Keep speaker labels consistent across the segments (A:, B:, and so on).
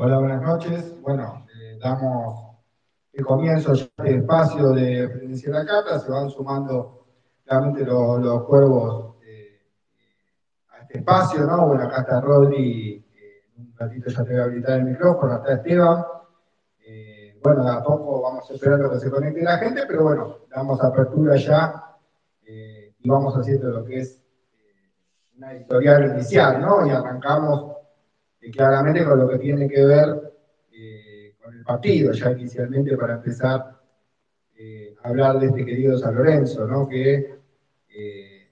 A: Hola, buenas noches. Bueno, eh, damos el comienzo ya este espacio de Frecuencia de la Carta, se van sumando realmente los, los cuervos eh, a este espacio, ¿no? Bueno, acá está Rodri, eh, un ratito ya te voy a habilitar el micrófono, está Esteban. Eh, bueno, de a poco vamos esperando que se conecte la gente, pero bueno, damos apertura ya y vamos haciendo lo que es una editorial inicial, ¿no? Y arrancamos claramente con lo que tiene que ver eh, con el partido, ya inicialmente para empezar eh, a hablar de este querido San Lorenzo, ¿no? que eh,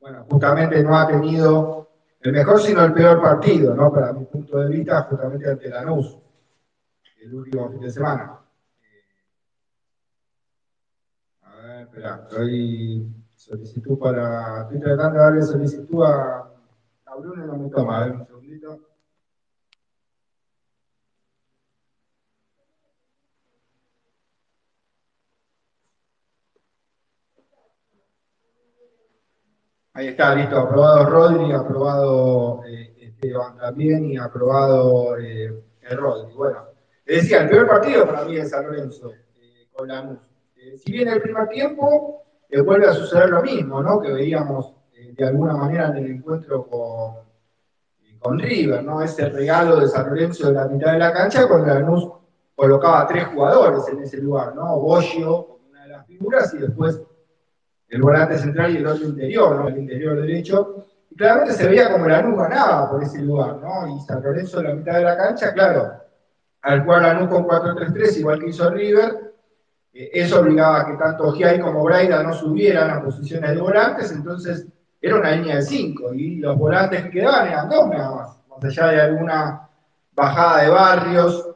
A: bueno, justamente no ha tenido el mejor sino el peor partido, ¿no? para mi punto de vista, justamente ante Lanús, el último fin de semana. A ver, espera, estoy solicitud para, estoy tratando de darle solicitud a a Bruno no me toma, a ver un segundito. Ahí está, listo, aprobado Rodri, aprobado eh, Esteban también y aprobado eh, el Rodri. Bueno, le decía, el peor partido para mí es San Lorenzo, eh, con Lanús. Eh, si bien el primer tiempo eh, vuelve a suceder lo mismo, ¿no? Que veíamos eh, de alguna manera en el encuentro con, con River, ¿no? Ese regalo de San Lorenzo de la mitad de la cancha, cuando Lanús colocaba tres jugadores en ese lugar, ¿no? Boschio, como una de las figuras, y después el volante central y el otro interior, ¿no? El interior derecho. Y claramente se veía como Lanús ganaba por ese lugar, ¿no? Y San Lorenzo en la mitad de la cancha, claro, al jugar Lanús con 4-3-3, igual que hizo River, eh, eso obligaba a que tanto Giai como Braida no subieran a posiciones de volantes, entonces era una línea de 5 y los volantes que quedaban eran dos nada más, más allá de alguna bajada de barrios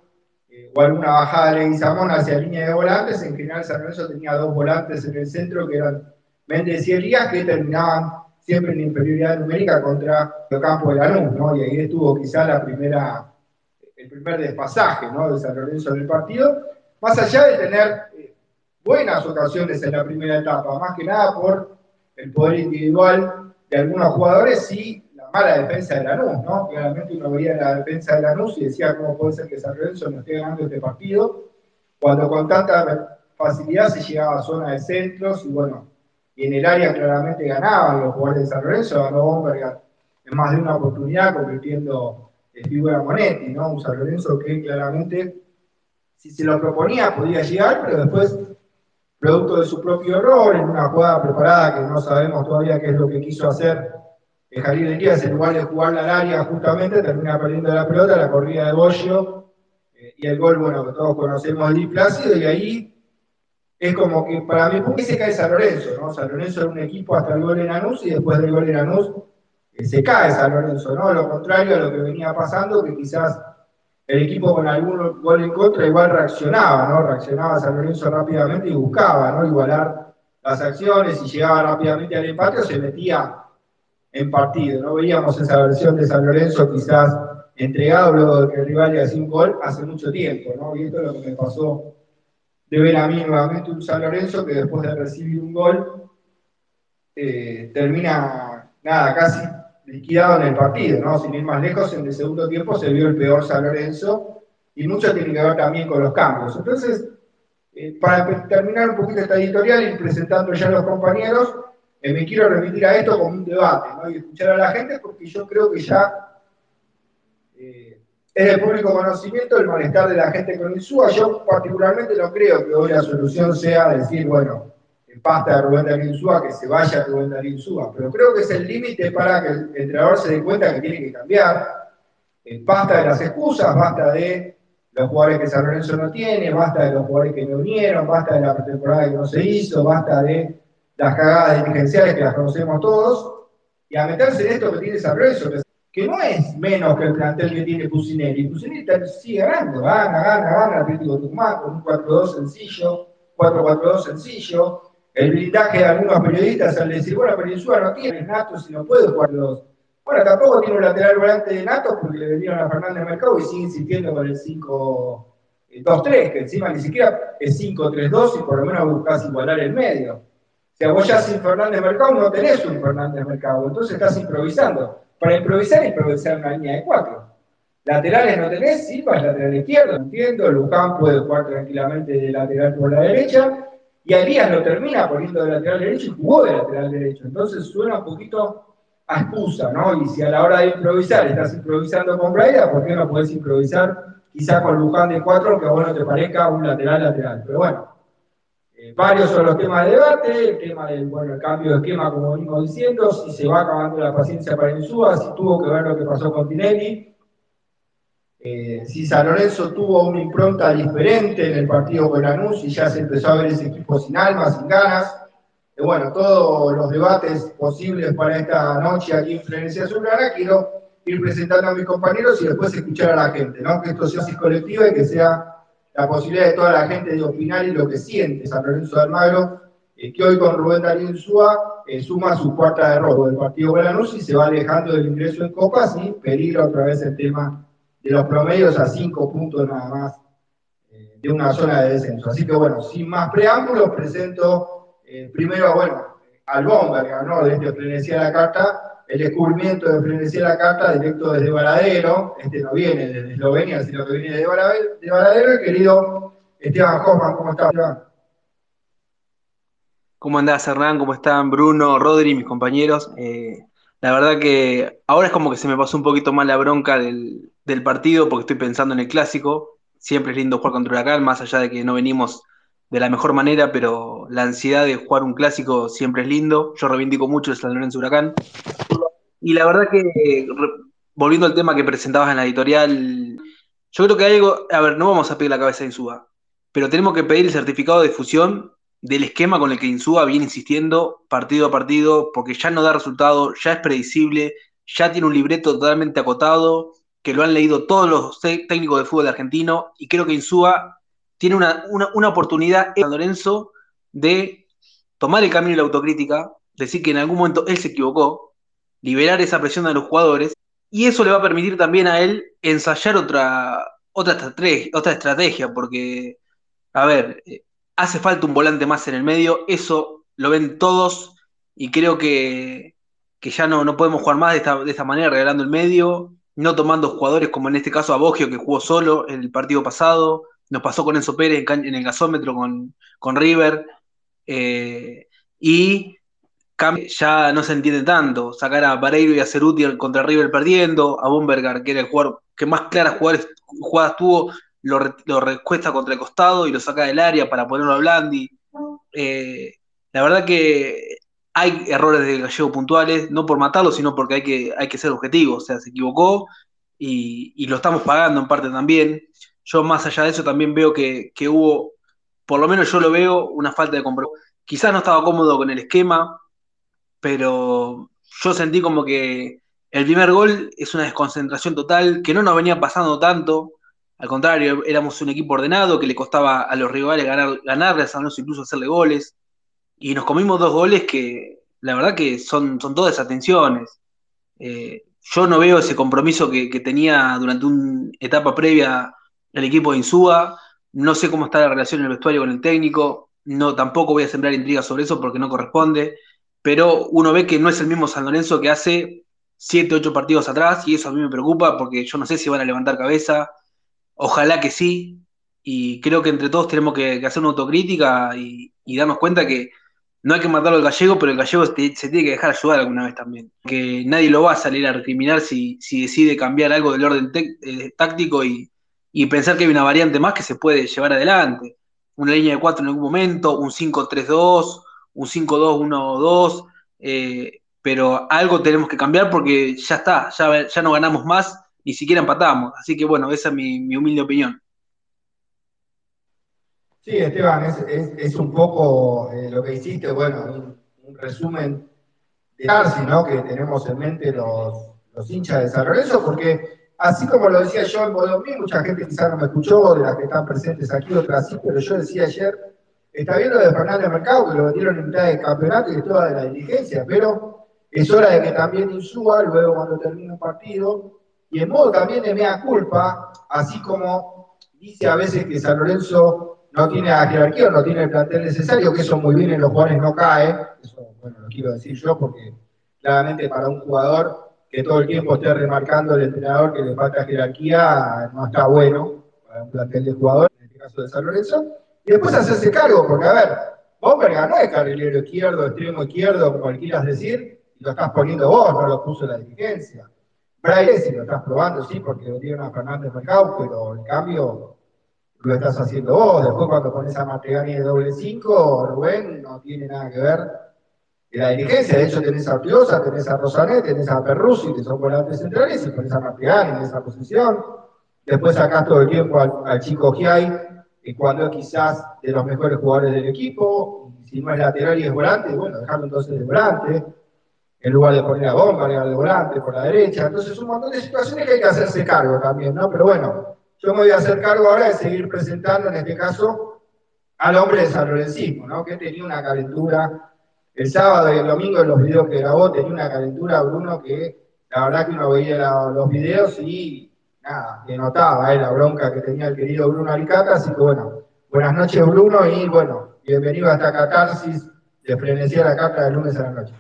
A: eh, o alguna bajada de Leguizamón hacia línea de volantes, en general San Lorenzo tenía dos volantes en el centro que eran Méndez y Elías que terminaban siempre en inferioridad numérica contra el campo de Lanús, ¿no? Y ahí estuvo quizá la primera, el primer despasaje, ¿no? De San Lorenzo en el partido, más allá de tener eh, buenas ocasiones en la primera etapa, más que nada por el poder individual de algunos jugadores y la mala defensa de Lanús, ¿no? Claramente uno veía la defensa de Lanús y decía cómo puede ser que San Lorenzo no esté ganando este partido, cuando con tanta facilidad se llegaba a zona de centros y bueno, y en el área claramente ganaban los jugadores de San Lorenzo, ganó Bomberg en más de una oportunidad convirtiendo en figura Monetti, ¿no? Un San Lorenzo que claramente, si se lo proponía, podía llegar, pero después, producto de su propio error, en una jugada preparada que no sabemos todavía qué es lo que quiso hacer Jalil Elías, en lugar de jugarla al área justamente, termina perdiendo la pelota, la corrida de Bollo, eh, y el gol, bueno, que todos conocemos, de Plácido, y ahí es como que para mí, ¿por qué se cae San Lorenzo? ¿no? San Lorenzo era un equipo hasta el gol de Lanús y después del gol de Lanús eh, se cae San Lorenzo, ¿no? Lo contrario a lo que venía pasando, que quizás el equipo con algún gol en contra igual reaccionaba, ¿no? Reaccionaba San Lorenzo rápidamente y buscaba, ¿no? Igualar las acciones y llegaba rápidamente al empate o se metía en partido, ¿no? Veíamos esa versión de San Lorenzo quizás entregado luego de que el rival le hacía un gol hace mucho tiempo, ¿no? Y esto es lo que me pasó de ver a mí nuevamente un San Lorenzo que después de recibir un gol eh, termina, nada, casi liquidado en el partido, ¿no? Sin ir más lejos, en el segundo tiempo se vio el peor San Lorenzo y mucho tiene que ver también con los cambios. Entonces, eh, para terminar un poquito esta editorial y presentando ya a los compañeros, eh, me quiero remitir a esto como un debate, ¿no? Y escuchar a la gente porque yo creo que ya es de público conocimiento el malestar de la gente con Insúa. Yo particularmente no creo que hoy la solución sea decir, bueno, pasta de Rubén Darío Insúa, que se vaya Rubén Darío Insúa, pero creo que es el límite para que el entrenador se dé cuenta que tiene que cambiar. Basta de las excusas, basta de los jugadores que San Lorenzo no tiene, basta de los jugadores que no vinieron, basta de la pretemporada que no se hizo, basta de las cagadas dirigenciales que las conocemos todos, y a meterse en esto que tiene San Lorenzo, que no es menos que el plantel que tiene Pusineri. Pusineri sigue ganando, gana, gana, gana Atlético Tucumán con un 4-2 sencillo, 4-4-2 sencillo. El blindaje de algunos periodistas al decir, bueno, Insúa no tiene Nato si no puede jugar dos. Bueno, tampoco tiene un lateral volante de Nato porque le vendieron a Fernández Mercado y sigue insistiendo con el 5-2-3, que encima ni siquiera es 5-3-2 y por lo menos buscas igualar el medio. O sea, vos ya sin Fernández Mercado no tenés un Fernández Mercado, entonces estás improvisando para improvisar, improvisar una línea de cuatro. Laterales no tenés, Silva es lateral izquierdo, entiendo, Luján puede jugar tranquilamente de lateral por la derecha, y Elías lo termina poniendo de lateral derecho y jugó de lateral derecho. Entonces suena un poquito a excusa, ¿no? Y si a la hora de improvisar estás improvisando con Braida, ¿por qué no podés improvisar quizá con Luján de 4, que a vos no te parezca un lateral-lateral? Pero bueno, eh, varios son los temas de debate, el tema del bueno, el cambio de esquema, como venimos diciendo, si se va acabando la paciencia para Insúa, si tuvo que ver lo que pasó con Tinelli, eh, si San Lorenzo tuvo una impronta diferente en el partido con Lanús y ya se empezó a ver ese equipo sin alma, sin ganas. Eh, bueno, todos los debates posibles para esta noche aquí en Frenesia Azulgrana, quiero ir presentando a mis compañeros y después escuchar a la gente, ¿no? Que esto sea así colectiva y que sea la posibilidad de toda la gente de opinar y lo que siente San Lorenzo de Almagro, eh, que hoy con Rubén Darío Súa suma su cuarta derrota del partido con Lanús y se va alejando del ingreso en Copas y peligra otra vez el tema de los promedios a cinco puntos nada más eh, de una zona de descenso. Así que bueno, sin más preámbulos, presento eh, primero, bueno, al Bomberg, ¿no? De este Frenesía la Carta, el descubrimiento de Frenesía la Carta directo desde Varadero, este no viene desde Eslovenia, sino que viene de Varadero, el querido Esteban Hoffman, ¿cómo estás, Esteban?
B: ¿Cómo andás, Hernán? ¿Cómo están Bruno, Rodri, mis compañeros? Eh, la verdad que ahora es como que se me pasó un poquito más la bronca del, partido porque estoy pensando en el clásico. Siempre es lindo jugar contra Huracán, más allá de que no venimos de la mejor manera, pero la ansiedad de jugar un clásico siempre es lindo. Yo reivindico mucho el San Lorenzo Huracán. Y la verdad que, volviendo al tema que presentabas en la editorial, yo creo que hay algo, a ver, no vamos a pedir la cabeza de Insúa, pero tenemos que pedir el certificado de fusión del esquema con el que Insúa viene insistiendo partido a partido, porque ya no da resultado, ya es predecible, ya tiene un libreto totalmente acotado, que lo han leído todos los técnicos de fútbol argentino, y creo que Insúa tiene una, oportunidad en San Lorenzo de tomar el camino de la autocrítica, decir que en algún momento él se equivocó, liberar esa presión de los jugadores, y eso le va a permitir también a él ensayar otra, otra, estrategia, otra estrategia, porque, a ver, eh, hace falta un volante más en el medio, eso lo ven todos y creo que, ya no, no podemos jugar más de esta, de esta, manera, regalando el medio, no tomando jugadores como en este caso a Bogio, que jugó solo en el partido pasado, nos pasó con Enzo Pérez en, el gasómetro con, con River, eh, y ya no se entiende tanto, sacar a Vareiro y a Ceruti contra River perdiendo, a Bombergar, que era el jugador que más claras jugadas tuvo, lo, recuesta contra el costado y lo saca del área para ponerlo a Blandi. Eh, la verdad que hay errores de Gallego puntuales, no por matarlo, sino porque hay que, hay que ser objetivo. O sea, se equivocó y, lo estamos pagando en parte también. Yo más allá de eso también veo que, hubo, por lo menos yo lo veo, una falta de compromiso. Quizás no estaba cómodo con el esquema, pero yo sentí como que el primer gol es una desconcentración total, que no nos venía pasando tanto. Al contrario, éramos un equipo ordenado que le costaba a los rivales ganar, ganarle a San incluso hacerle goles. Y nos comimos dos goles que la verdad que son, son todas atenciones. Eh, yo no veo ese compromiso que, tenía durante una etapa previa el equipo de Insúa. No sé cómo está la relación en el vestuario con el técnico. No, tampoco voy a sembrar intrigas sobre eso porque no corresponde. Pero uno ve que no es el mismo San Lorenzo que hace 7, 8 partidos atrás y eso a mí me preocupa porque yo no sé si van a levantar cabeza Ojalá que sí, y creo que entre todos tenemos que, hacer una autocrítica y, darnos cuenta que no hay que matarlo al gallego, pero el gallego se tiene que dejar ayudar alguna vez también. Que nadie lo va a salir a recriminar si, decide cambiar algo del orden eh, táctico y, pensar que hay una variante más que se puede llevar adelante. Una línea de cuatro en algún momento, un 5-3-2, un 5-2-1-2, eh, pero algo tenemos que cambiar porque ya está, ya no ganamos más ni siquiera empatamos. Así que bueno, esa es mi, humilde opinión.
A: Sí, Esteban, es, un poco eh, lo que hiciste, bueno, un, resumen de Tarsi, ¿no? Que tenemos en mente los, hinchas de San Lorenzo, porque así como lo decía yo en Bodomí, mucha gente quizás no me escuchó, de las que están presentes aquí, otras sí, pero yo decía ayer, está bien lo de Fernández Mercado, que lo vendieron en mitad del campeonato y de toda la diligencia, pero es hora de que también Insúa, luego cuando termine un partido, y en modo también de mea culpa, así como dice a veces que San Lorenzo no tiene la jerarquía, no tiene el plantel necesario, que eso muy bien en los jugadores no cae, eso bueno, lo quiero decir yo porque claramente para un jugador que todo el tiempo esté remarcando el entrenador que le falta jerarquía, no está bueno para un plantel de jugadores, en este caso de San Lorenzo. Y después hacerse cargo, porque a ver, Bomberga no es carrilero izquierdo, extremo izquierdo, como quieras decir, y lo estás poniendo vos, no lo puso la dirigencia. Braille si lo estás probando, sí, porque vendieron a Fernández Mercado, pero el cambio lo estás haciendo vos. Después cuando pones a Martegani de doble 5, Rubén no tiene nada que ver de la dirigencia. De hecho, tenés a Ortiosa, tenés a Rosanet, tenés a Perruzzi, que son volantes centrales, y pones a Martegani en esa posición. Después sacás todo el tiempo al, chico Giai, que cuando es quizás de los mejores jugadores del equipo, si no es lateral y es volante, bueno, dejarlo entonces de volante, en lugar de poner a Bomba, de volante por la derecha. Entonces, un montón de situaciones que hay que hacerse cargo también, ¿no? Pero bueno, yo me voy a hacer cargo ahora de seguir presentando, en este caso, al hombre de San Lorencismo, ¿no? Que tenía una calentura el sábado y el domingo en los videos que grabó, tenía una calentura, Bruno, que la verdad que uno veía los videos y nada, que notaba ¿eh? la bronca que tenía el querido Bruno Alicata, así que bueno, buenas noches Bruno y bueno, bienvenido a esta catarsis de frenesía la carta de lunes a la noche.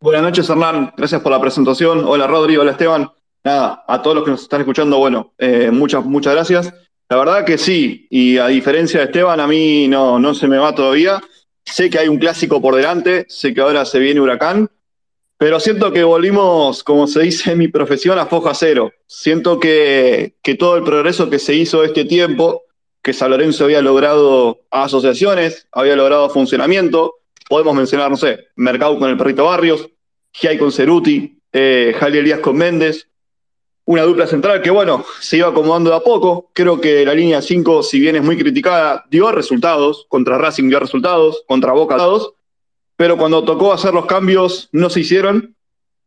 C: Buenas noches Hernán, gracias por la presentación. Hola Rodri, hola Esteban nada, a todos los que nos están escuchando, bueno, eh, muchas, muchas gracias. La verdad que sí, y a diferencia de Esteban, a mí no, no se me va todavía. Sé que hay un clásico por delante, sé que ahora se viene Huracán, pero siento que volvimos, como se dice en mi profesión, a foja cero. Siento que, que todo el progreso que se hizo este tiempo, que San Lorenzo había logrado asociaciones, había logrado funcionamiento, podemos mencionar, no sé, Mercado con el Perrito Barrios, Giai con Ceruti, eh, Elías con Méndez, una dupla central que, bueno, se iba acomodando de a poco. Creo que la línea 5, si bien es muy criticada, dio resultados. Contra Racing dio resultados, contra Boca dio pero cuando tocó hacer los cambios no se hicieron.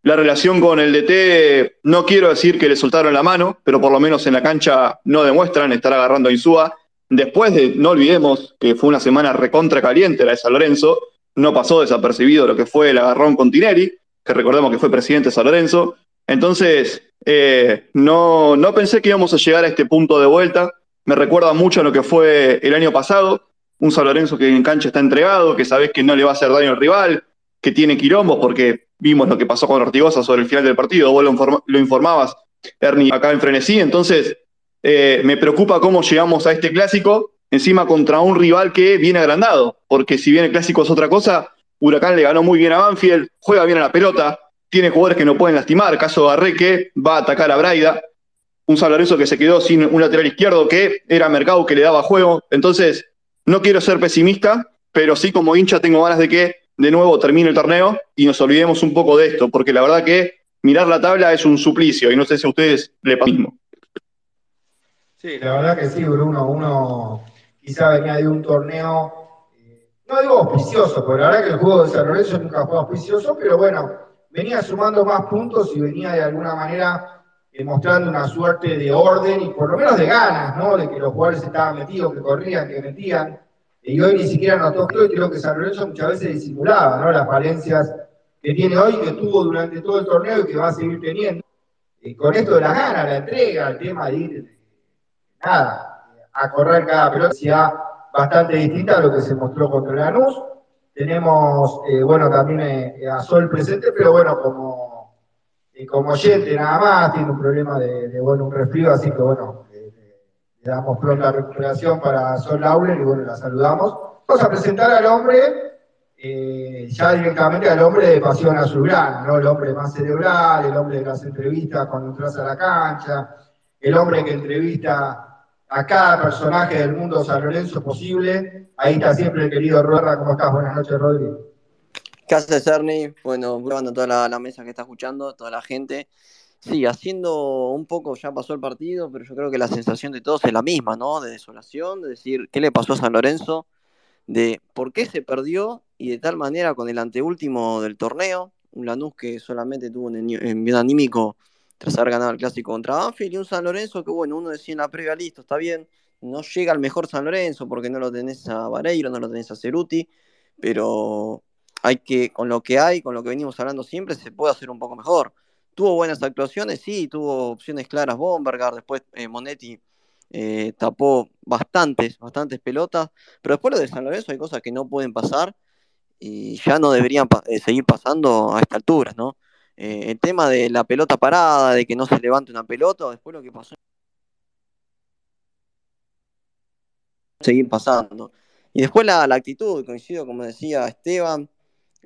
C: La relación con el DT, no quiero decir que le soltaron la mano, pero por lo menos en la cancha no demuestran estar agarrando a Insúa. Después de, no olvidemos que fue una semana recontra caliente la de San Lorenzo, no pasó desapercibido lo que fue el agarrón con Tineri, que recordemos que fue presidente de San Lorenzo. Entonces, eh, no, no pensé que íbamos a llegar a este punto de vuelta. Me recuerda mucho a lo que fue el año pasado. Un San Lorenzo que en cancha está entregado, que sabes que no le va a hacer daño al rival, que tiene quirombos, porque vimos lo que pasó con Ortigosa sobre el final del partido. Vos lo, informabas, Ernie, acá en Frenesí. Entonces, eh, me preocupa cómo llegamos a este clásico, encima contra un rival que viene agrandado, porque si bien el clásico es otra cosa, Huracán le ganó muy bien a Banfield, juega bien a la pelota, tiene jugadores que no pueden lastimar, caso de Arreque, va a atacar a Braida, un San que se quedó sin un lateral izquierdo que era Mercado que le daba juego. Entonces, no quiero ser pesimista, pero sí como hincha tengo ganas de que de nuevo termine el torneo y nos olvidemos un poco de esto, porque la verdad que mirar la tabla es un suplicio y no sé si a ustedes le pasa mismo.
A: Sí, la verdad que sí, Bruno. Uno quizá venía de un torneo, eh, no digo auspicioso, porque la verdad que el juego de San Lorenzo nunca fue auspicioso, pero bueno, venía sumando más puntos y venía de alguna manera eh, mostrando una suerte de orden y por lo menos de ganas, ¿no? De que los jugadores estaban metidos, que corrían, que metían. Y hoy ni siquiera notó y creo que San Lorenzo muchas veces disimulaba, ¿no? Las falencias que tiene hoy, que tuvo durante todo el torneo y que va a seguir teniendo. Y con esto de las ganas, la entrega, el tema de ir, nada, a correr cada pelota, bastante distinta a lo que se mostró contra Lanús tenemos, eh, bueno, también eh, a Sol presente, pero bueno, como, eh, como oyente nada más, tiene un problema de, bueno, un resfrío, así que bueno, le damos pronta recuperación para Sol Lauren y bueno, la saludamos. Vamos a presentar al hombre, ya directamente al hombre de Pasión Azulgrana, ¿no? El hombre más cerebral, el hombre de las entrevistas cuando entras a la cancha, el hombre que entrevista a cada personaje del mundo San Lorenzo posible. Ahí está siempre el querido Ruerra. ¿Cómo estás? Buenas noches, Rodri.
D: ¿Qué haces, Ernie? Bueno, grabando toda la, mesa que está escuchando, toda la gente. Sí, haciendo un poco, ya pasó el partido, pero yo creo que la sensación de todos es la misma, ¿no? De desolación, de decir, ¿qué le pasó a San Lorenzo? De por qué se perdió y de tal manera con el anteúltimo del torneo, un Lanús que solamente tuvo un envío anímico tras haber ganado el clásico contra Banfield y un San Lorenzo que, bueno, uno decía en la previa, listo, está bien, no llega al mejor San Lorenzo porque no lo tenés a Vareiro, no lo tenés a Ceruti, pero hay que, con lo que hay, con lo que venimos hablando siempre, se puede hacer un poco mejor. Tuvo buenas actuaciones, sí, tuvo opciones claras Bombergar, después eh, Monetti eh, tapó bastantes, bastantes pelotas, pero después lo de San Lorenzo hay cosas que no pueden pasar y ya no deberían eh, seguir pasando a esta altura, ¿no? El tema de la pelota parada, de que no se levante una pelota, después lo que pasó. Seguir pasando. Y después la, actitud, coincido como decía Esteban,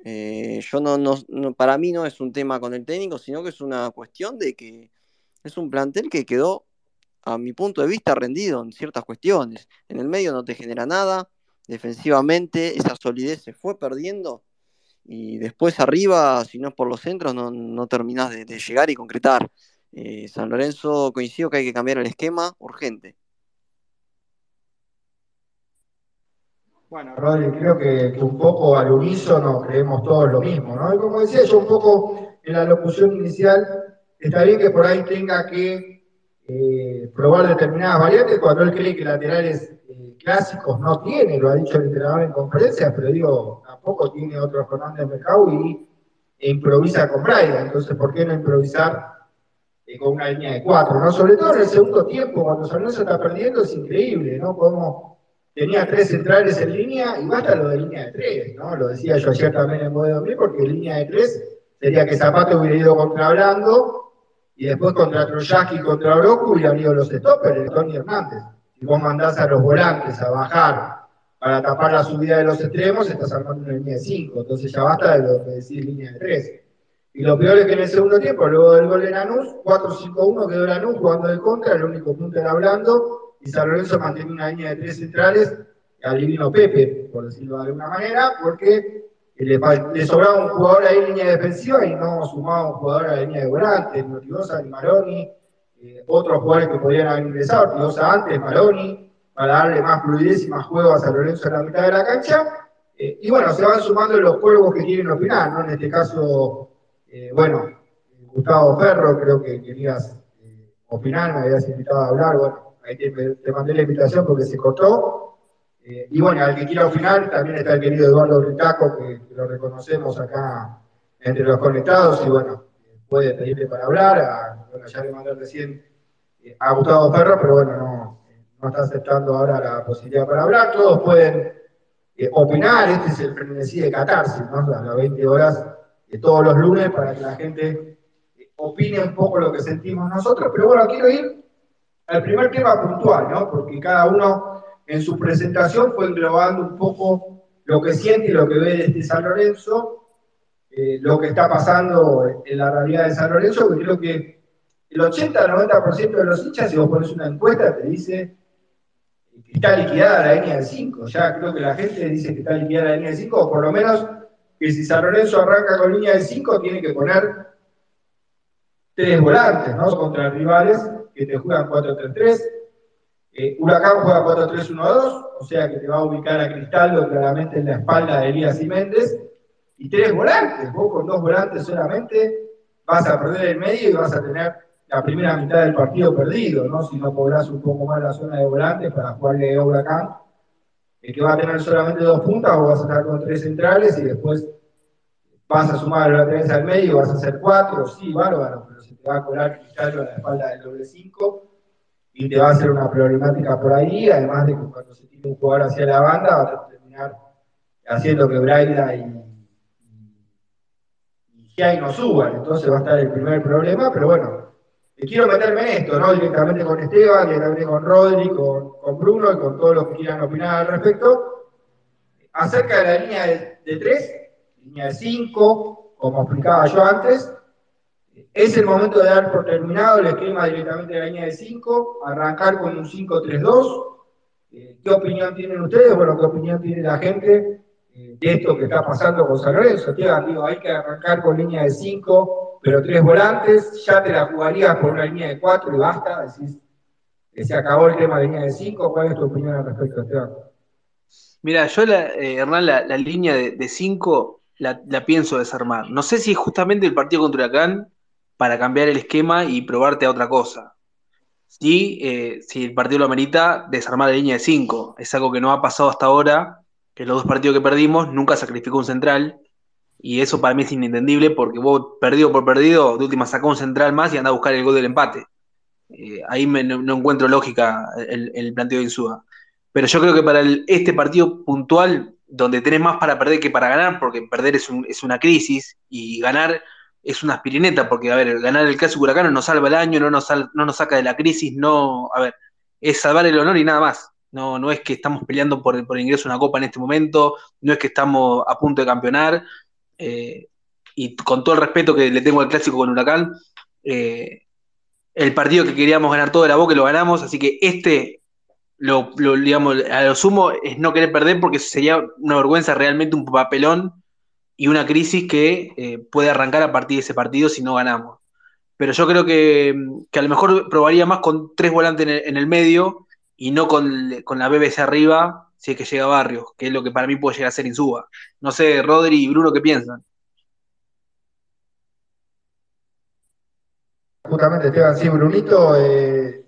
D: yo no, no, para mí no es un tema con el técnico, sino que es una cuestión de que es un plantel que quedó, a mi punto de vista, rendido en ciertas cuestiones. En el medio no te genera nada, defensivamente esa solidez se fue perdiendo y después arriba, si no es por los centros, no, no terminás de, llegar y concretar. Eh, San Lorenzo coincido que hay que cambiar el esquema urgente.
A: Bueno, Rodri, creo que, un poco al unísono creemos todos lo mismo, ¿no? Y como decía yo un poco en la locución inicial, está bien que por ahí tenga que eh, probar determinadas variantes cuando él cree que laterales eh, clásicos no tiene, lo ha dicho el entrenador en conferencias, pero digo, tampoco tiene otro Fernández Mercado y improvisa con Braida, entonces ¿por qué no improvisar eh, con una línea de cuatro? ¿no? Sobre todo en el segundo tiempo, cuando San Lorenzo está perdiendo, es increíble, ¿no? Como tenía tres centrales en línea y basta lo de línea de tres, ¿no? Lo decía yo ayer también en modo de porque línea de tres sería que Zapata hubiera ido contra Blando y después contra Troyaki y contra Oroku y ido los stoppers de Tony Hernández. Si vos mandás a los volantes a bajar para tapar la subida de los extremos, estás armando una línea de 5. Entonces ya basta de lo que decís línea de 3. Y lo peor es que en el segundo tiempo, luego del gol de Lanús, 4-5-1 quedó Lanús jugando de contra, el único punto era hablando, y San Lorenzo mantiene una línea de tres centrales al divino Pepe, por decirlo de alguna manera, porque le, sobraba un jugador ahí en línea defensiva y no sumaba un jugador a la línea de volante, ni ni Maroni, eh, otros jugadores que podrían haber ingresado, Ortigosa antes, Maroni, para darle más fluidez y más juego a San Lorenzo en la mitad de la cancha. Eh, y bueno, se van sumando los cuervos que quieren opinar, ¿no? En este caso, eh, bueno, Gustavo Ferro, creo que querías opinar, me habías invitado a hablar, bueno, ahí te, mandé la invitación porque se cortó. Y bueno, al que quiera opinar, también está el querido Eduardo Ritaco, que, lo reconocemos acá entre los conectados, y bueno, puede pedirle para hablar, bueno, ya le mandé recién eh, a Gustavo Ferro, pero bueno, no, está aceptando ahora la posibilidad para hablar, todos pueden eh, opinar, este es el frenesí de catarsis, ¿no? A las 20 horas de todos los lunes para que la gente opine un poco lo que sentimos nosotros, pero bueno, quiero ir al primer tema puntual, ¿no? Porque cada uno en su presentación fue englobando un poco lo que siente y lo que ve desde San Lorenzo, eh, lo que está pasando en la realidad de San Lorenzo, porque creo que el 80-90% de los hinchas, si vos pones una encuesta, te dice que está liquidada la línea de 5. Ya creo que la gente dice que está liquidada la línea de 5, o por lo menos que si San Lorenzo arranca con línea de 5, tiene que poner tres volantes, ¿no? Contra rivales que te juegan 4-3-3 eh, Huracán juega 4-3-1-2, o sea que te va a ubicar a Cristaldo claramente en la espalda de Elías y Méndez, y tres volantes. Vos con dos volantes solamente vas a perder el medio y vas a tener la primera mitad del partido perdido, ¿no? Si no cobrás un poco más la zona de volantes para jugarle a Huracán, el que va a tener solamente dos puntas, o vas a estar con tres centrales y después vas a sumar la laterales al medio, vas a hacer cuatro, sí, bárbaro, pero se te va a colar Cristaldo a la espalda del doble cinco y te va a hacer una problemática por ahí, además de que cuando se tiene un jugador hacia la banda vas a terminar haciendo que Braila y, y, no suban, entonces va a estar el primer problema, pero bueno, quiero meterme en esto, ¿no? Directamente con Esteban, directamente con Rodri, con, Bruno y con todos los que quieran opinar al respecto, acerca de la línea de, de 3, línea de 5, como explicaba yo antes, es el momento de dar por terminado el esquema directamente de la línea de 5, arrancar con un 5-3-2. Eh, ¿Qué opinión tienen ustedes? Bueno, ¿qué opinión tiene la gente de esto que está pasando con San Lorenzo? Digo, hay que arrancar con línea de 5, pero tres volantes, ya te la jugarías por una línea de 4 y basta, decís que se acabó el tema de línea de 5. ¿Cuál es tu opinión al respecto, Esteban?
B: Mira, yo, eh, Hernán, la, línea de 5 la, pienso desarmar. No sé si justamente el partido contra Huracán para cambiar el esquema y probarte a otra cosa. Sí, eh, si el partido lo amerita, desarmar la línea de 5. Es algo que no ha pasado hasta ahora, que los dos partidos que perdimos nunca sacrificó un central. Y eso para mí es inentendible porque vos, perdido por perdido, de última sacó un central más y anda a buscar el gol del empate. Eh, ahí no, encuentro lógica el, el, planteo de Insúa. Pero yo creo que para este partido puntual, donde tenés más para perder que para ganar, porque perder es, es una crisis y ganar es una aspirineta, porque, a ver, ganar el Clásico Huracán no nos salva el año, no nos, no nos saca de la crisis, no, a ver, es salvar el honor y nada más. No, no es que estamos peleando por, por ingreso a una copa en este momento, no es que estamos a punto de campeonar. Eh, y con todo el respeto que le tengo al clásico con Huracán, eh, el partido que queríamos ganar todo era Boca lo ganamos, así que este, lo, digamos, a lo sumo es no querer perder porque sería una vergüenza realmente un papelón y una crisis que eh, puede arrancar a partir de ese partido si no ganamos. Pero yo creo que, a lo mejor probaría más con tres volantes en el medio y no con, la BBC arriba si es que llega a Barrios, que es lo que para mí puede llegar a ser Insúa. No sé, Rodri y Bruno, ¿qué piensan?
A: Justamente, Esteban, sí, Brunito, eh,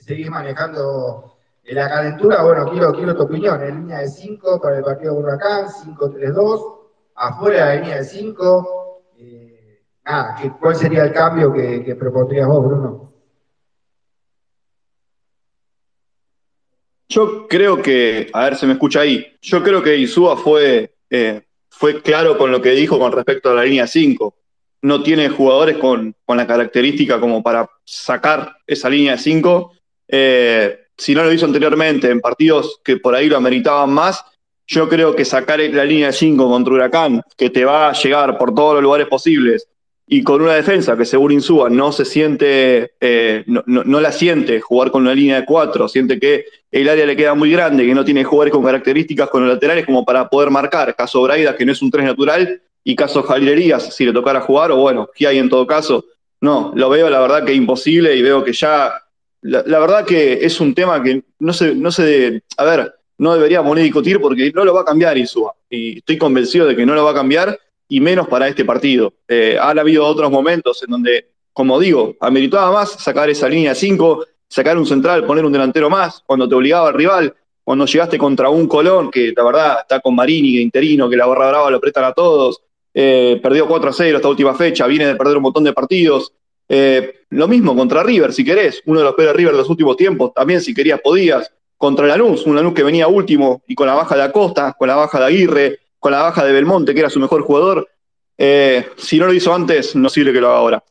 A: seguís manejando la calentura, bueno, quiero, quiero tu opinión, en línea de 5 para el partido de Huracán, 5-3-2, afuera de línea de 5, eh, nada, ¿cuál sería el cambio que propondrías vos, Bruno?
C: Yo creo que, a ver, se me escucha ahí, yo creo que Isúa fue, eh, fue claro con lo que dijo con respecto a la línea 5. No tiene jugadores con, la característica como para sacar esa línea 5. Eh, si no lo hizo anteriormente en partidos que por ahí lo ameritaban más, yo creo que sacar la línea 5 contra Huracán, que te va a llegar por todos los lugares posibles, y con una defensa que según Insúa no se siente, eh, no, la siente jugar con una línea de cuatro, siente que el área le queda muy grande, que no tiene jugadores con características con los laterales como para poder marcar. Caso Braida, que no es un tres natural, y caso Jalilerías, si le tocara jugar, o bueno, ¿qué hay en todo caso? No, lo veo la verdad que imposible y veo que ya, la, verdad que es un tema que no se, no se, a ver, no deberíamos ni discutir porque no lo va a cambiar Insúa, y estoy convencido de que no lo va a cambiar y menos para este partido. Eh, han habido otros momentos en donde, como digo, ameritaba más sacar esa línea 5, sacar un central, poner un delantero más, cuando te obligaba al rival, cuando llegaste contra un Colón, que la verdad está con Marini, interino, que la barra brava lo prestan a todos, eh, perdió 4 a 0 esta última fecha, viene de perder un montón de partidos. Eh, lo mismo contra River, si querés, uno de los peores River de los últimos tiempos, también si querías podías. Contra Lanús, un Lanús que venía último y con la baja de Acosta, con la baja de Aguirre, con la baja de Belmonte, que era su mejor jugador. Eh, si no lo hizo antes, no sirve que lo haga ahora.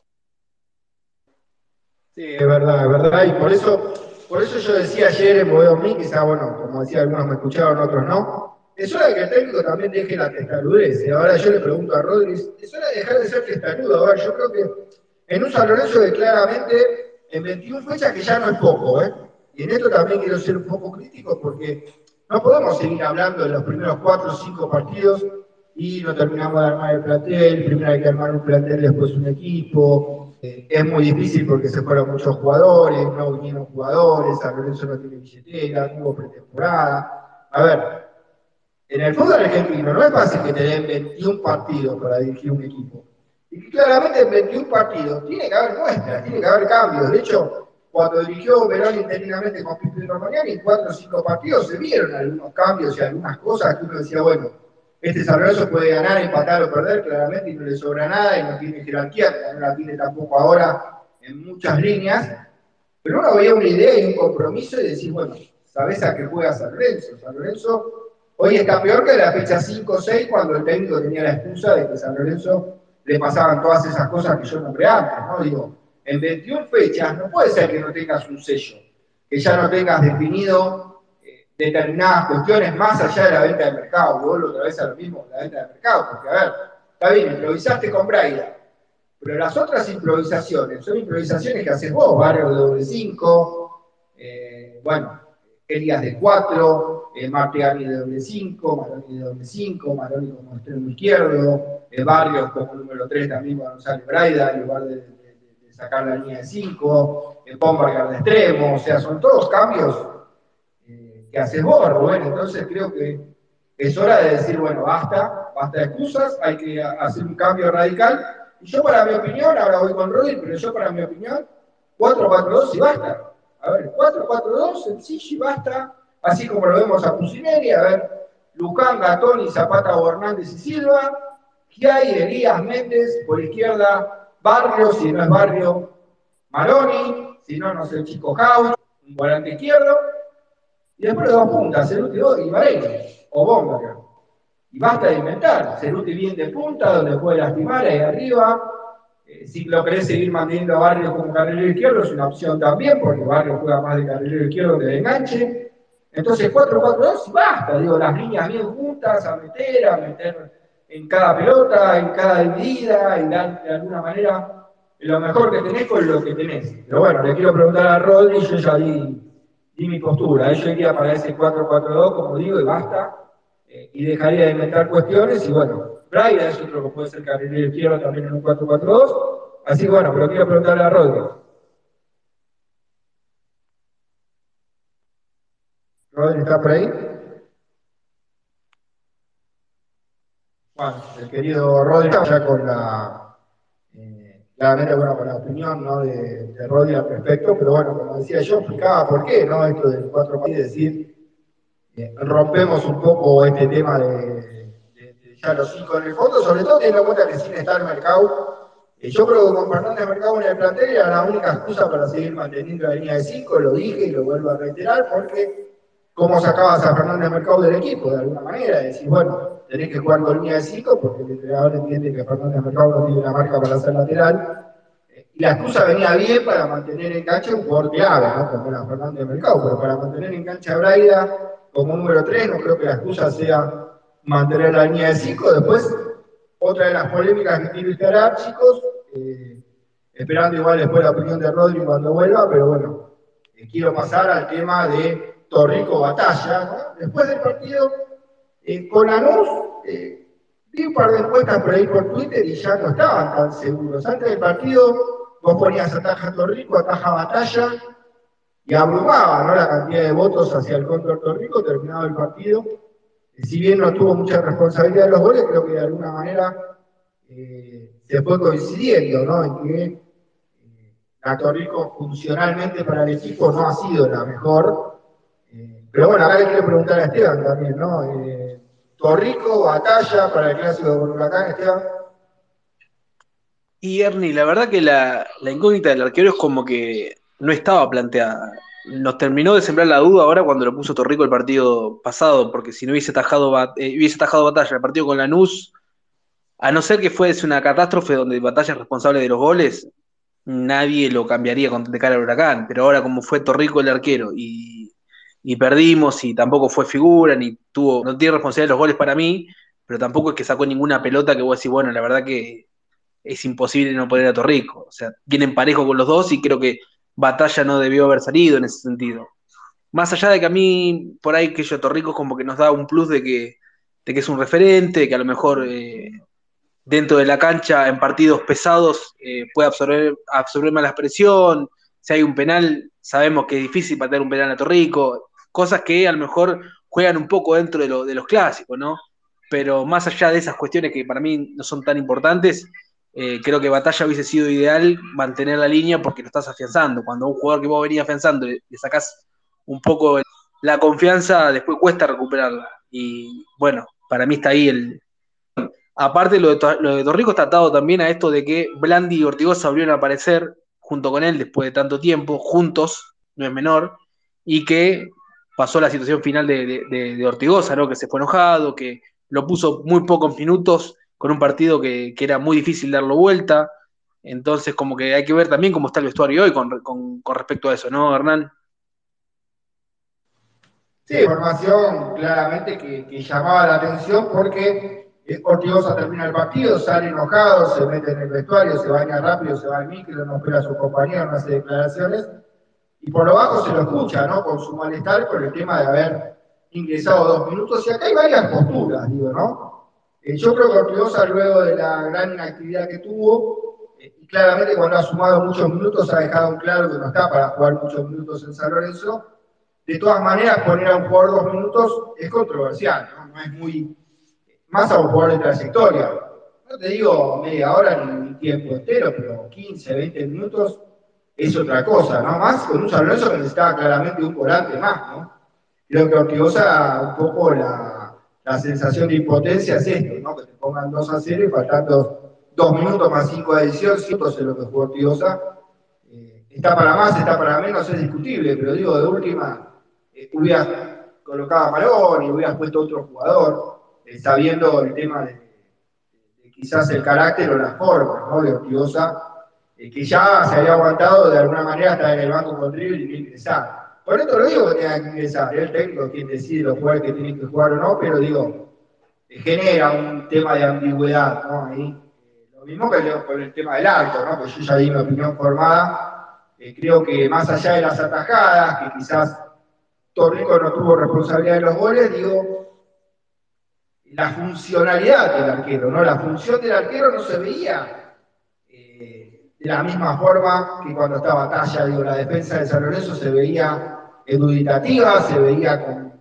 A: Sí, es verdad, es verdad. Y por eso, por eso yo decía ayer en Mí, quizá, bueno, como decía, algunos me escucharon, otros no. Es hora de que el técnico también deje la testarudez. Y ahora yo le pregunto a Rodríguez, es hora de dejar de ser testarudo. Ahora yo creo que en un San Lorenzo que claramente en 21 fechas que ya no es poco, ¿eh? Y en esto también quiero ser un poco crítico porque no podemos seguir hablando de los primeros cuatro o cinco partidos y no terminamos de armar el plantel, primero hay que armar un plantel, después un equipo. Eh, es muy difícil porque se fueron muchos jugadores, no vinieron jugadores, San Lorenzo no tiene billetera, no hubo pretemporada. A ver, en el fútbol argentino no es fácil que te den 21 partidos para dirigir un equipo. Y claramente en 21 partidos tiene que haber muestras, tiene que haber cambios. De hecho, cuando dirigió Verón interinamente con Pipe Romagnani, en cuatro o cinco partidos se vieron algunos cambios y algunas cosas que uno decía, bueno, este San Lorenzo puede ganar, empatar o perder claramente y no le sobra nada y no tiene jerarquía, no la tiene tampoco ahora en muchas líneas, pero uno veía una idea y un compromiso y decir, bueno, ¿sabes a qué juega San Lorenzo? San Lorenzo hoy está peor que la fecha 5 o 6 cuando el técnico tenía la excusa de que San Lorenzo le pasaban todas esas cosas que yo nombré antes, ¿no? Digo, en 21 fechas no puede ser que no tengas un sello, que ya no tengas definido eh, determinadas cuestiones más allá de la venta de mercado. Vuelvo otra vez a lo mismo, la venta de mercado, porque a ver, está bien, improvisaste con Braida, pero las otras improvisaciones son improvisaciones que haces vos, barrio de doble 5, eh, bueno, Elías de 4, eh, Martegani de doble 5, Maroni de doble 5, Maroni como extremo izquierdo, eh, Barrios como número 3 también cuando sale Braida en lugar de sacar la línea de 5, el marcar de extremo, o sea, son todos cambios eh, que haces vos, Rubén. Entonces creo que es hora de decir, bueno, basta, basta de excusas, hay que hacer un cambio radical. Y yo para mi opinión, ahora voy con Rodri, pero yo para mi opinión, 4-4-2 y basta. A ver, 4-4-2, sencillo y basta, así como lo vemos a Pusineri, a ver, Lucán, Gatoni, Zapata, Hernández y Silva, hay Elías, Méndez, por izquierda, Barrio, si no es Barrio, Maroni, si no, no sé, Chico House, un volante izquierdo, y después dos puntas, Ceruti y Varela, o Bomba, Y basta de inventar, Ceruti bien de punta, donde puede lastimar ahí arriba, Eh, si lo querés seguir manteniendo a Barrios como carrilero izquierdo, es una opción también, porque Barrios juega más de carrilero izquierdo que de enganche. Entonces 4-4-2 y basta, digo, las líneas bien juntas, a meter, a meter en cada pelota, en cada dividida, dar de alguna manera lo mejor que tenés con lo que tenés. Pero bueno, le quiero preguntar a Rodri, yo ya di, mi postura, yo iría para ese 4-4-2, como digo, y basta, eh, y dejaría de inventar cuestiones, y bueno, Braida es otro que puede ser carrilero izquierdo también en un 4-4-2, así que bueno, pero quiero preguntarle a Rodri. Rodri, ¿está por ahí? Bueno, el querido Rodri ya con la, eh, claramente, bueno, con la opinión ¿no? de, de Rodri al respecto, pero bueno, como decía yo, explicaba por qué, ¿no? Esto del 4 es decir, eh, rompemos un poco este tema de, ya los cinco en el fondo, sobre todo teniendo en cuenta que sin estar Mercado, eh, yo creo que con Fernández Mercado en el plantel era la única excusa para seguir manteniendo la línea de 5, lo dije y lo vuelvo a reiterar, porque cómo sacabas a Fernández Mercado del equipo, de alguna manera, decir, bueno, tenés que jugar con línea de 5 porque el entrenador entiende que Fernández Mercado no tiene una marca para hacer lateral. Y la excusa venía bien para mantener en cancha un jugador clave, ¿no? como era Fernández Mercado, pero para mantener en cancha a Braida como número 3, no creo que la excusa sea mantener la línea de 5. Después, otra de las polémicas que quiero instalar, chicos, eh, esperando igual después la opinión de Rodri cuando vuelva, pero bueno, eh, quiero pasar al tema de Torrico Batalla. ¿no? Después del partido, eh, con Lanús, eh, vi un par de encuestas por ahí por Twitter y ya no estaban tan seguros. Antes del partido, vos ponías ataja Torrico, ataja Batalla, y abrumaba ¿no? la cantidad de votos hacia el contra Torrico, terminado el partido. Eh, si bien no tuvo mucha responsabilidad de los goles, creo que de alguna manera se fue coincidiendo ¿no? en que la Torrico funcionalmente para el equipo no ha sido la mejor. pero bueno, acá le quiero preguntar a Esteban también, ¿no? Torrico, batalla para el clásico de Huracán, Esteban.
B: Y Ernie, la verdad que la, incógnita del arquero es como que no estaba planteada. Nos terminó de sembrar la duda ahora cuando lo puso Torrico el partido pasado, porque si no hubiese tajado, eh, hubiese tajado batalla el partido con Lanús, a no ser que fuese una catástrofe donde batalla es responsable de los goles, nadie lo cambiaría con, de cara al huracán. Pero ahora, como fue Torrico el arquero y y perdimos y tampoco fue figura, ni tuvo, no tiene responsabilidad de los goles para mí, pero tampoco es que sacó ninguna pelota que vos decís, bueno, la verdad que es imposible no poner a Torrico. O sea, vienen parejo con los dos y creo que Batalla no debió haber salido en ese sentido. Más allá de que a mí, por ahí, que yo Torrico como que nos da un plus de que, de que es un referente, que a lo mejor eh, dentro de la cancha, en partidos pesados, eh, puede absorber, absorber más la presión. Si hay un penal, sabemos que es difícil patear un penal a Torrico cosas que a lo mejor juegan un poco dentro de, los clásicos, ¿no? Pero más allá de esas cuestiones que para mí no son tan importantes, eh, creo que Batalla hubiese sido ideal mantener la línea porque lo estás afianzando. Cuando un jugador que vos venías afianzando le, sacás un poco la confianza, después cuesta recuperarla. Y bueno, para mí está ahí el. Aparte, lo de, lo de Torrico está atado también a esto de que Blandi y Ortigosa volvieron a aparecer junto con él después de tanto tiempo, juntos, no es menor, y que pasó la situación final de, Ortigosa, ¿no? que se fue enojado, que lo puso muy pocos minutos con un partido que, era muy difícil darlo vuelta. Entonces, como que hay que ver también cómo está el vestuario hoy con, respecto a eso, ¿no, Hernán?
A: Sí, información claramente que, llamaba la atención porque Ortigosa termina el partido, sale enojado, se mete en el vestuario, se baña rápido, se va al micro, no espera a sus compañeros, no hace declaraciones y por lo bajo se lo escucha, ¿no? Con su malestar por el tema de haber ingresado dos minutos. Y acá hay varias posturas, digo, ¿no? Eh, yo creo que Ortigosa, luego de la gran inactividad que tuvo, eh, y claramente cuando ha sumado muchos minutos, ha dejado en claro que no está para jugar muchos minutos en San Lorenzo. De todas maneras, poner a un jugador dos minutos es controversial, ¿no? No es muy. Más a un jugador de trayectoria. No te digo media hora ni tiempo entero, pero 15, 20 minutos es otra cosa, ¿no? Más con un San Lorenzo que necesitaba claramente un volante más, ¿no? Creo que Ortigosa, un poco la, la, sensación de impotencia es esto, ¿no? Que te pongan 2 a 0 y faltando 2 minutos más 5 de edición, 100 es lo que jugó Ortigosa. Eh, está para más, está para menos, es discutible, pero digo, de última, eh, hubieras colocado a Marón y hubieras puesto otro jugador, eh, sabiendo el tema de, quizás el carácter o las formas ¿no? de Ortigosa, que ya se había aguantado de alguna manera estar en el banco con River y ingresar. Por esto lo digo que tenga que ingresar, el técnico quien decide los jugadores que tienen que jugar o no, pero digo, genera un tema de ambigüedad, ¿no? Ahí, eh, lo mismo que con el tema del alto, ¿no? Pues yo ya di mi opinión formada, creo que más allá de las atajadas, que quizás Torrico no tuvo responsabilidad de los goles, digo, la funcionalidad del arquero, ¿no? La función del arquero no se veía de la misma forma que cuando estaba Talla, digo, la defensa de San Lorenzo se veía eduditativa, se veía con,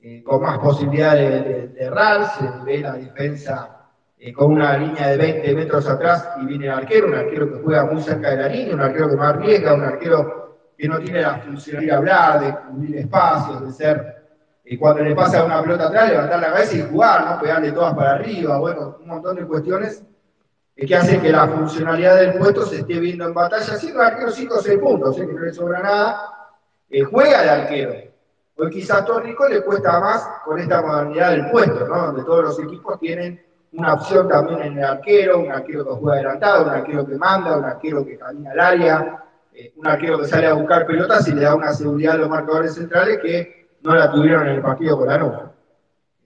A: eh, con más posibilidad de, errar, se ve la defensa eh, con una línea de 20 metros atrás y viene el arquero, un arquero que juega muy cerca de la línea, un arquero que más arriesga, un arquero que no tiene la funcionalidad de hablar, de cubrir espacios, de ser y cuando le pasa una pelota atrás, levantar la cabeza y jugar, ¿no? Pegarle todas para arriba, bueno, un montón de cuestiones que hacen que la funcionalidad del puesto se esté viendo en batalla, siendo arquero 5 o 6 puntos, que no le sobra nada, eh, juega el arquero. Hoy quizás a Torrico le cuesta más con esta modalidad del puesto, ¿no? Donde todos los equipos tienen una opción también en el arquero, un arquero que juega adelantado, un arquero que manda, un arquero que camina al área, eh, un arquero que sale a buscar pelotas y le da una seguridad a los marcadores centrales que no la tuvieron en el partido con la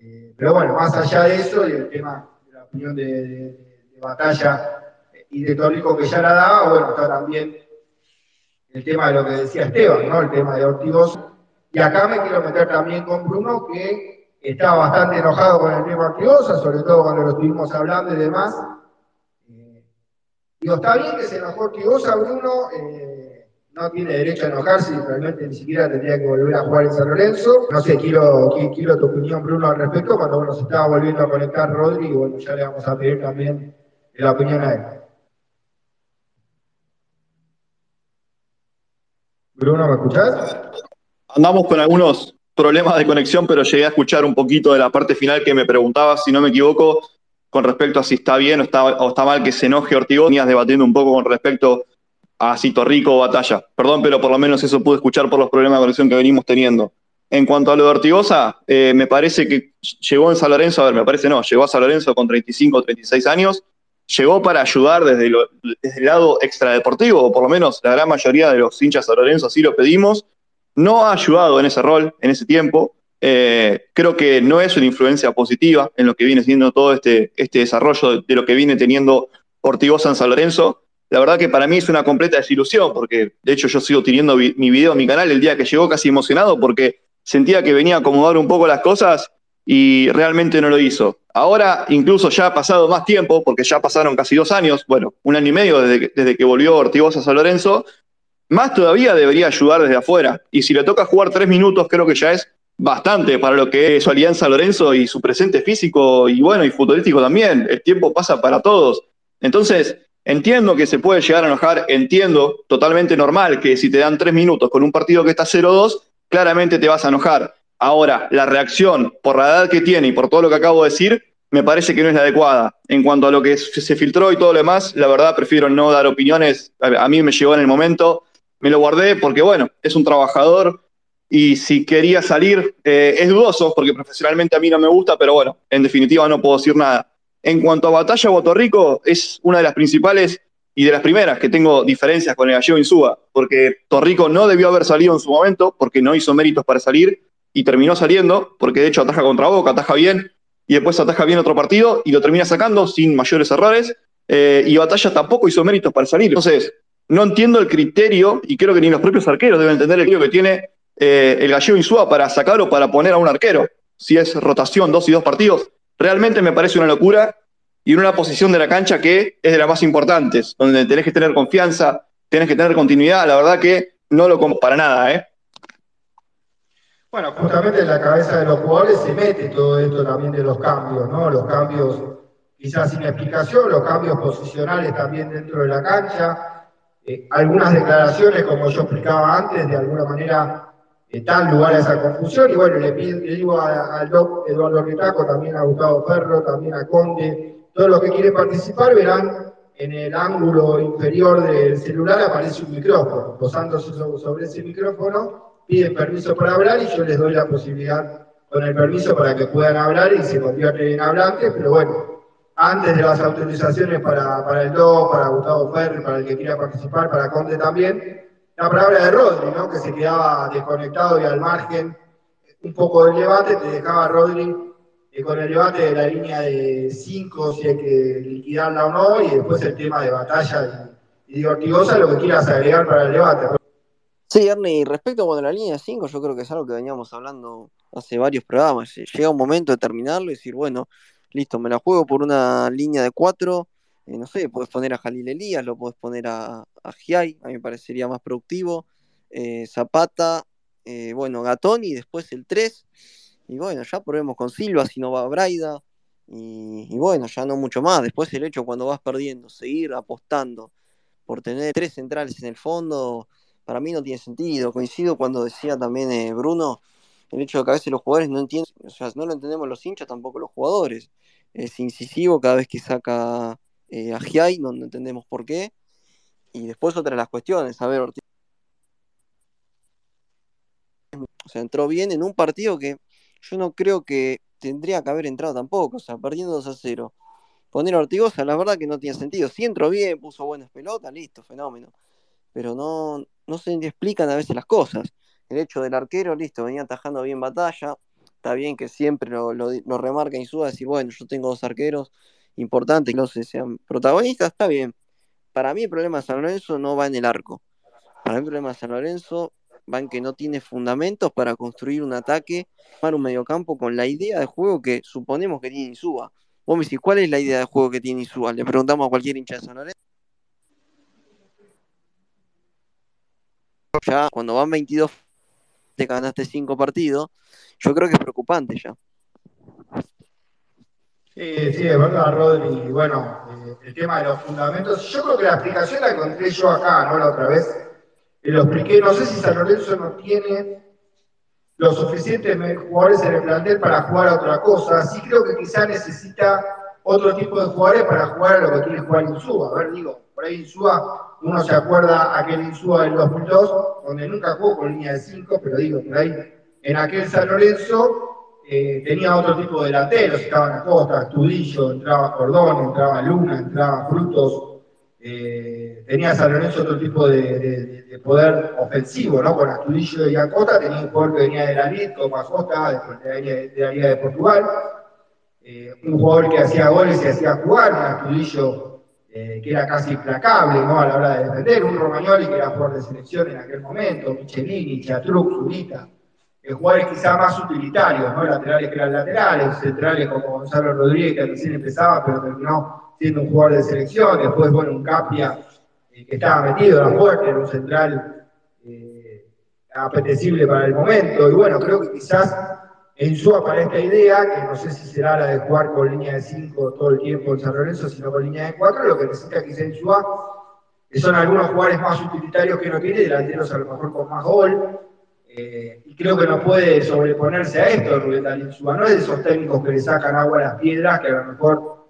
A: eh, pero bueno, más allá de eso y el tema de la opinión de, batalla y de Tólico que ya la daba, bueno, está también el tema de lo que decía Esteban, ¿no? El tema de Ortigoz. Y acá me quiero meter también con Bruno, que estaba bastante enojado con el tema Ortigosa, sobre todo cuando lo estuvimos hablando y demás. Eh, digo, está bien que se enojó Ortigosa, Bruno. Eh, no tiene derecho a enojarse y realmente ni siquiera tendría que volver a jugar en San Lorenzo. No sé, quiero, quiero tu opinión, Bruno, al respecto. Cuando se estaba volviendo a conectar Rodri, bueno, ya le vamos a pedir también la opinión a él. Bruno, ¿me escuchás?
C: Andamos con algunos problemas de conexión, pero llegué a escuchar un poquito de la parte final que me preguntaba, si no me equivoco, con respecto a si está bien o está, o está mal que se enoje Ortigosa. Venías debatiendo un poco con respecto a Cito Rico o Batalla. Perdón, pero por lo menos eso pude escuchar por los problemas de conexión que venimos teniendo. En cuanto a lo de Ortigosa, eh, me parece que llegó en San Lorenzo, a ver, me parece no, llegó a San Lorenzo con 35 o 36 años, llegó para ayudar desde, el lado extradeportivo, o por lo menos la gran mayoría de los hinchas San Lorenzo así lo pedimos, no ha ayudado en ese rol, en ese tiempo. Eh, creo que no es una influencia positiva en lo que viene siendo todo este, este desarrollo de, de lo que viene teniendo Ortigosa en San Lorenzo la verdad que para mí es una completa desilusión, porque de hecho yo sigo teniendo mi video en mi canal el día que llegó casi emocionado porque sentía que venía a acomodar un poco las cosas y realmente no lo hizo. Ahora, incluso ya ha pasado más tiempo, porque ya pasaron casi dos años, bueno, un año y medio desde que, desde que volvió Ortigosa a San Lorenzo, más todavía debería ayudar desde afuera. Y si le toca jugar tres minutos, creo que ya es bastante para lo que es su alianza Lorenzo y su presente físico y bueno, y futbolístico también. El tiempo pasa para todos. Entonces, Entiendo que se puede llegar a enojar, entiendo totalmente normal que si te dan tres minutos con un partido que está 0-2, claramente te vas a enojar. Ahora, la reacción por la edad que tiene y por todo lo que acabo de decir, me parece que no es la adecuada. En cuanto a lo que se filtró y todo lo demás, la verdad prefiero no dar opiniones. A mí me llegó en el momento, me lo guardé porque, bueno, es un trabajador y si quería salir, eh, es dudoso porque profesionalmente a mí no me gusta, pero bueno, en definitiva no puedo decir nada. En cuanto a Batalla Puerto Rico, es una de las principales y de las primeras que tengo diferencias con el gallego Insúa, porque Torrico no debió haber salido en su momento, porque no hizo méritos para salir, y terminó saliendo, porque de hecho ataja contra Boca, ataja bien, y después ataja bien otro partido, y lo termina sacando sin mayores errores, eh, y Batalla tampoco hizo méritos para salir. Entonces, no entiendo el criterio, y creo que ni los propios arqueros deben entender el criterio que tiene eh, el gallego Insúa para sacar o para poner a un arquero. Si es rotación, dos y dos partidos, Realmente me parece una locura y en una posición de la cancha que es de las más importantes, donde tenés que tener confianza, tenés que tener continuidad, la verdad que no lo como para nada, ¿eh?
A: Bueno, justamente en la cabeza de los jugadores se mete todo esto también de los cambios, ¿no? Los cambios quizás sin explicación, los cambios posicionales también dentro de la cancha, eh, algunas declaraciones, como yo explicaba antes, de alguna manera está lugar a esa confusión. Y bueno, le, pido, le digo al doc Eduardo Retaco, también a Gustavo Ferro, también a Conde, todos los que quieren participar verán en el ángulo inferior del celular aparece un micrófono. Posándose sobre ese micrófono, piden permiso para hablar y yo les doy la posibilidad con el permiso para que puedan hablar y se convierten en hablantes, pero bueno, antes de las autorizaciones para, para el DO, para Gustavo Ferri, para el que quiera participar, para Conte también, la palabra de Rodri, ¿no? que se quedaba desconectado y al margen un poco del debate, te dejaba Rodri eh, con el debate de la línea de 5, si hay que liquidarla o no, y después el tema de batalla y, y lo que quieras agregar para el debate.
D: Sí, Ernie, respecto a la línea de 5, yo creo que es algo que veníamos hablando hace varios programas. Llega un momento de terminarlo y decir, bueno, listo, me la juego por una línea de 4, eh, no sé, puedes poner a Jalil Elías, lo puedes poner a, a a mí me parecería más productivo, eh, Zapata, eh, bueno, Gatón y después el 3, y bueno, ya probemos con Silva, si no va Braida, y, y, bueno, ya no mucho más. Después el hecho cuando vas perdiendo, seguir apostando por tener tres centrales en el fondo, para mí no tiene sentido. Coincido cuando decía también Bruno, el hecho de que a veces los jugadores no entienden, o sea, no lo entendemos los hinchas, tampoco los jugadores. Es incisivo cada vez que saca eh, a Giai, no, entendemos por qué. Y después otra de las cuestiones, a ver, Ortiz. O sea, entró bien en un partido que yo no creo que tendría que haber entrado tampoco, o sea, perdiendo 2 a 0. Poner a Ortigosa, la verdad que no tiene sentido. Si entró bien, puso buenas pelotas, listo, fenómeno. Pero no, no se explican a veces las cosas. El hecho del arquero, listo, venía atajando bien batalla. Está bien que siempre lo, lo, lo remarca Insúa, decir, bueno, yo tengo dos arqueros importantes no sean protagonistas, está bien. Para mí el problema de San Lorenzo no va en el arco. Para mí el problema de San Lorenzo va en que no tiene fundamentos para construir un ataque, para un mediocampo con la idea de juego que suponemos que tiene Insúa. Vos me decís, ¿cuál es la idea de juego que tiene Insúa? Le preguntamos a cualquier hincha de San Lorenzo. Ya cuando van 22 te ganaste 5 partidos, yo creo que es preocupante ya.
A: Sí, sí, es verdad, Rodri. Bueno, eh, el tema de los fundamentos, yo creo que la explicación la encontré yo acá, ¿no? La otra vez. Y lo expliqué, no sé si San Lorenzo no tiene los suficientes jugadores en el plantel para jugar a otra cosa. Sí creo que quizá necesita otro tipo de jugadores para jugar a lo que quiere jugar Insúa. A ver, digo, por ahí Insúa, uno se acuerda aquel Insúa del 2002, donde nunca jugó con línea de 5, pero digo, por ahí, en aquel San Lorenzo eh, tenía otro tipo de delanteros, estaban Acosta, Estudillo, entraba Cordón, entraba Luna, entraba Frutos, eh, tenía San Lorenzo otro tipo de, de, de, poder ofensivo, ¿no? Con Astudillo y Acosta, tenía un jugador que venía de la Liga, como Acosta, de, la Liga de Portugal, eh, un jugador que hacía goles y hacía jugar, Astudillo, eh, que era casi implacable, ¿no? A la hora de defender, un Romagnoli que era jugador de selección en aquel momento, Michelini, Chatruc, Zurita, jugadores quizá más utilitarios, ¿no? Laterales que eran laterales, centrales como Gonzalo Rodríguez, que recién empezaba, pero terminó siendo un jugador de selección, después, bueno, un Capia eh, que estaba metido en la fuerte, era un central eh, apetecible para el momento, y bueno, creo que quizás en su para esta idea, que no sé si será la de jugar con línea de 5 todo el tiempo en San Lorenzo, sino con línea de 4, lo que necesita quizá en Sua, que son algunos jugadores más utilitarios que no tiene, delanteros a lo mejor con más gol, eh, y creo que no puede sobreponerse a esto Rubén Dalinzúa. No es de esos técnicos que le sacan agua a las piedras, que a lo mejor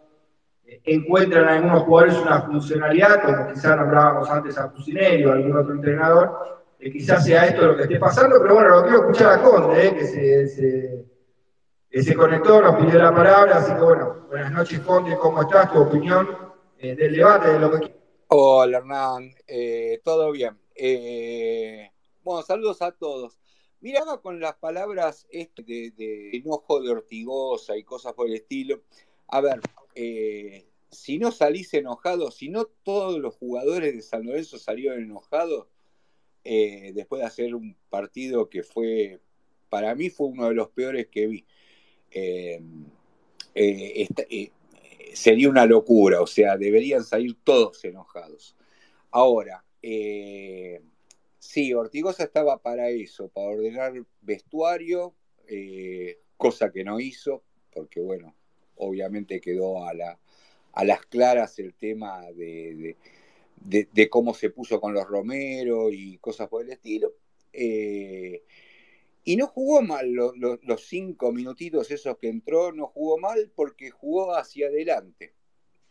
A: eh, encuentran en algunos jugadores una funcionalidad, como quizás nombrábamos antes a Cusinelli o algún otro entrenador, que quizás sea esto lo que esté pasando, pero bueno, lo quiero escuchar a Conde, eh, que se, conectó, nos pidió la palabra, así que bueno, buenas noches Conde, ¿cómo estás? Tu opinión eh, del debate, de lo que...
E: Hola Hernán, eh, todo bien. Eh, bueno, saludos a todos. Miraba con las palabras este de, de, enojo de Ortigosa y cosas por el estilo. A ver, eh, si no salís enojado, si no todos los jugadores de San Lorenzo salieron enojados, eh, después de hacer un partido que fue, para mí fue uno de los peores que vi. Eh, esta, sería una locura, o sea, deberían salir todos enojados. Ahora, eh, Sí, Ortigosa estaba para eso, para ordenar vestuario, eh, cosa que no hizo, porque bueno, obviamente quedó a, la, a las claras el tema de, de, cómo se puso con los Romero y cosas por el estilo. Eh, y no jugó mal lo, lo, los cinco minutitos esos que entró, no jugó mal porque jugó hacia adelante,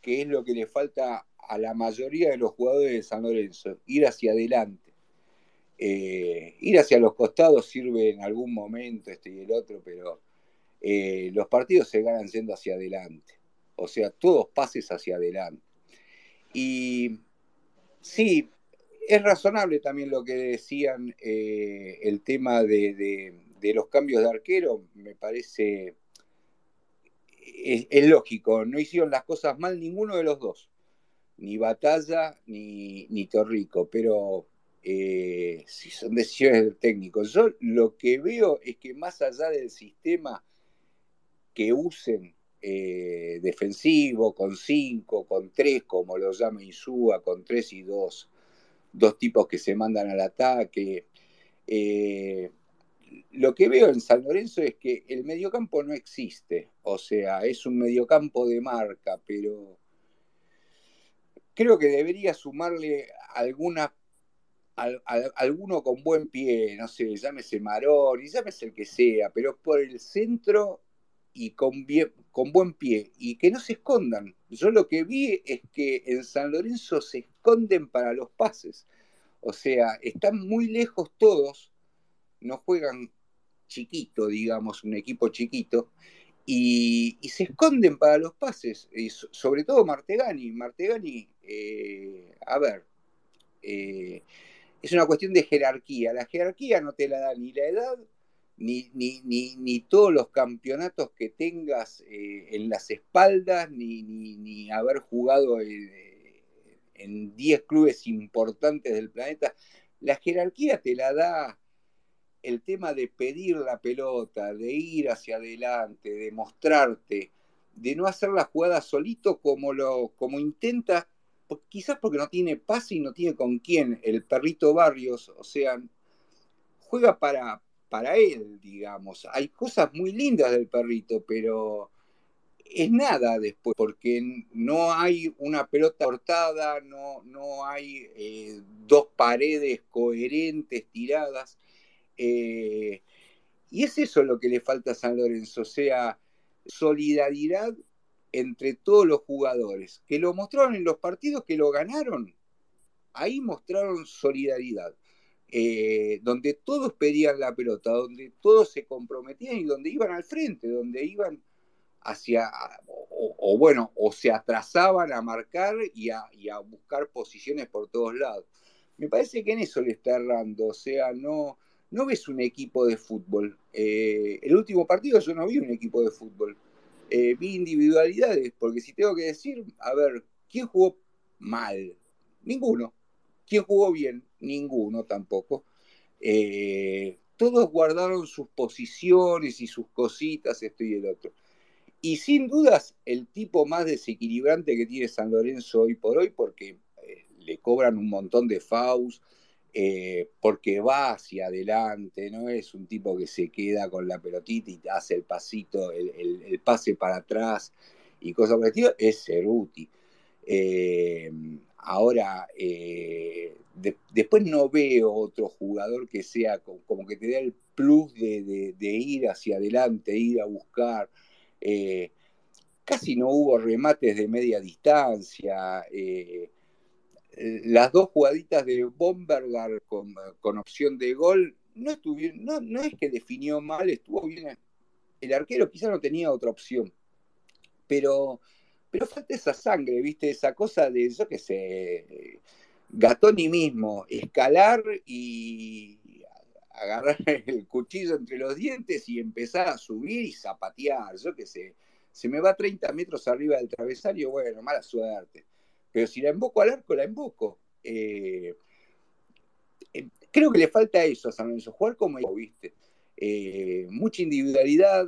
E: que es lo que le falta a la mayoría de los jugadores de San Lorenzo, ir hacia adelante eh, ir hacia los costados sirve en algún momento este y el otro, pero eh, los partidos se ganan siendo hacia adelante. o sea, todos pases hacia adelante. Y sí, es razonable también lo que decían eh, el tema de, los cambios de arquero, me parece, es, lógico, no hicieron las cosas mal ninguno de los dos, ni Batalla ni, ni Torrico, pero eh, si son decisiones del técnico. Yo lo que veo es que más allá del sistema que usen eh, defensivo, con cinco, con tres, como lo llama Insúa, con tres y dos, dos tipos que se mandan al ataque. Eh, lo que veo en San Lorenzo es que el mediocampo no existe, o sea, es un mediocampo de marca, pero creo que debería sumarle alguna alguno con buen pie, no sé, llámese Marón llámese el que sea, pero por el centro y con, con buen pie y que no se escondan. Yo lo que vi es que en San Lorenzo se esconden para los pases. O sea, están muy lejos todos, no juegan chiquito, digamos, un equipo chiquito, y, se esconden para los pases, y sobre todo Martegani. Martegani, eh, a ver, eh, es una cuestión de jerarquía. La jerarquía no te la da ni la edad, ni, ni, todos los campeonatos que tengas eh, en las espaldas, ni, haber jugado en 10 clubes importantes del planeta. La jerarquía te la da el tema de pedir la pelota, de ir hacia adelante, de mostrarte, de no hacer la jugada solito como, lo, como intenta quizás porque no tiene pase y no tiene con quién, el perrito Barrios, o sea, juega para, para él, digamos. Hay cosas muy lindas del perrito, pero es nada después, porque no hay una pelota cortada, no, no hay eh, dos paredes coherentes tiradas. Eh, y es eso lo que le falta a San Lorenzo, o sea, solidaridad entre todos los jugadores, que lo mostraron en los partidos que lo ganaron. Ahí mostraron solidaridad, eh, donde todos pedían la pelota, donde todos se comprometían y donde iban al frente, donde iban hacia, o, bueno, o se atrasaban a marcar y a, buscar posiciones por todos lados. Me parece que en eso le está errando, o sea, no, no ves un equipo de fútbol. Eh, el último partido yo no vi un equipo de fútbol eh, vi individualidades, porque si tengo que decir, a ver, ¿quién jugó mal? Ninguno. ¿Quién jugó bien? Ninguno tampoco. Eh, todos guardaron sus posiciones y sus cositas, esto y el otro. Y sin dudas, el tipo más desequilibrante que tiene San Lorenzo hoy por hoy, porque eh, le cobran un montón de faus, eh, porque va hacia adelante, no es un tipo que se queda con la pelotita y hace el pasito, el, pase para atrás y cosas por el estilo, es Ceruti. Eh, ahora, eh, después no veo otro jugador que sea como, que te dé el plus de, ir hacia adelante, ir a buscar. casi no hubo remates de media distancia las dos jugaditas de Bombergar con, opción de gol, no, estuvieron, no, es que definió mal, estuvo bien. El arquero quizá no tenía otra opción, pero, pero falta esa sangre, ¿viste? Esa cosa de, yo qué sé, Gatoni mismo, escalar y agarrar el cuchillo entre los dientes y empezar a subir y zapatear, yo qué sé. Se me va 30 metros arriba del travesario, bueno, mala suerte pero si la invoco al arco, la invoco. Eh, eh, creo que le falta eso a San Lorenzo, jugar como viste. Eh, mucha individualidad,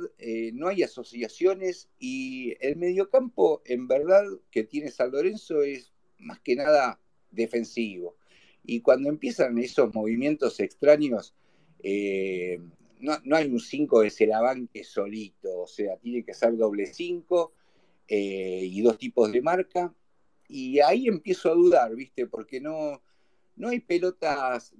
E: no hay asociaciones y el mediocampo, en verdad, que tiene San Lorenzo es más que nada defensivo. Y cuando empiezan esos movimientos extraños, no, hay un 5 de Celabanque solito, o sea, tiene que ser doble 5 y dos tipos de marca y ahí empiezo a dudar, ¿viste? Porque no, no hay pelotas,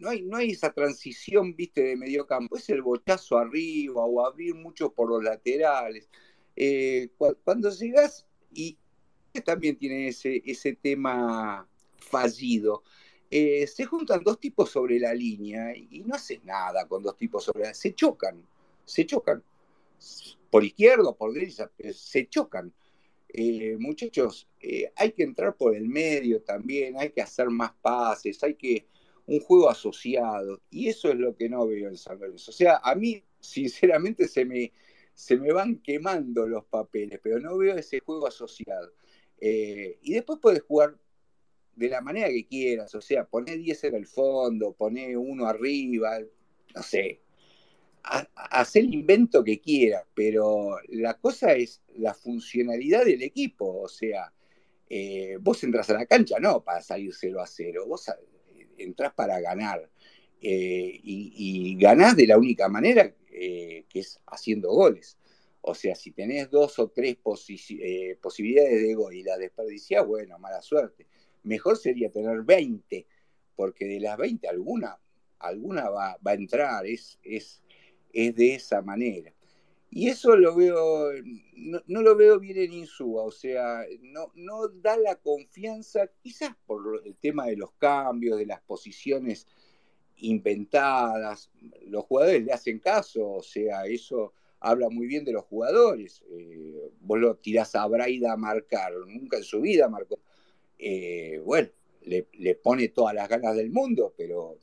E: no hay, no hay esa transición, ¿viste? De medio campo. Es el bochazo arriba o abrir mucho por los laterales. Eh, cuando llegas, y también tiene ese, ese tema fallido, eh, se juntan dos tipos sobre la línea y no haces nada con dos tipos sobre la línea. Se chocan, se chocan. Por izquierda, por derecha, se chocan. eh, muchachos, hay que entrar por el medio también, hay que hacer más pases, hay que un juego asociado, y eso es lo que no veo en San Lorenzo. O sea, a mí, sinceramente, se me, se me van quemando los papeles, pero no veo ese juego asociado. Eh, y después puedes jugar de la manera que quieras, o sea, poner 10 en el fondo, poner uno arriba, no sé, hacer el invento que quieras, pero la cosa es la funcionalidad del equipo, o sea, eh, vos entras a la cancha no para salir 0 a 0, vos entras para ganar. y, ganás de la única manera que es haciendo goles. O sea, si tenés dos o tres eh, posibilidades de gol y las desperdiciás, bueno, mala suerte. Mejor sería tener 20, porque de las 20 alguna, alguna va, a entrar, es, es, es, de esa manera. Y eso lo veo, no, lo veo bien en Insúa, o sea, no, no da la confianza, quizás por el tema de los cambios, de las posiciones inventadas, los jugadores le hacen caso, o sea, eso habla muy bien de los jugadores. Eh, vos lo tirás a Braida a marcar, nunca en su vida marcó. Eh, bueno, le, pone todas las ganas del mundo, pero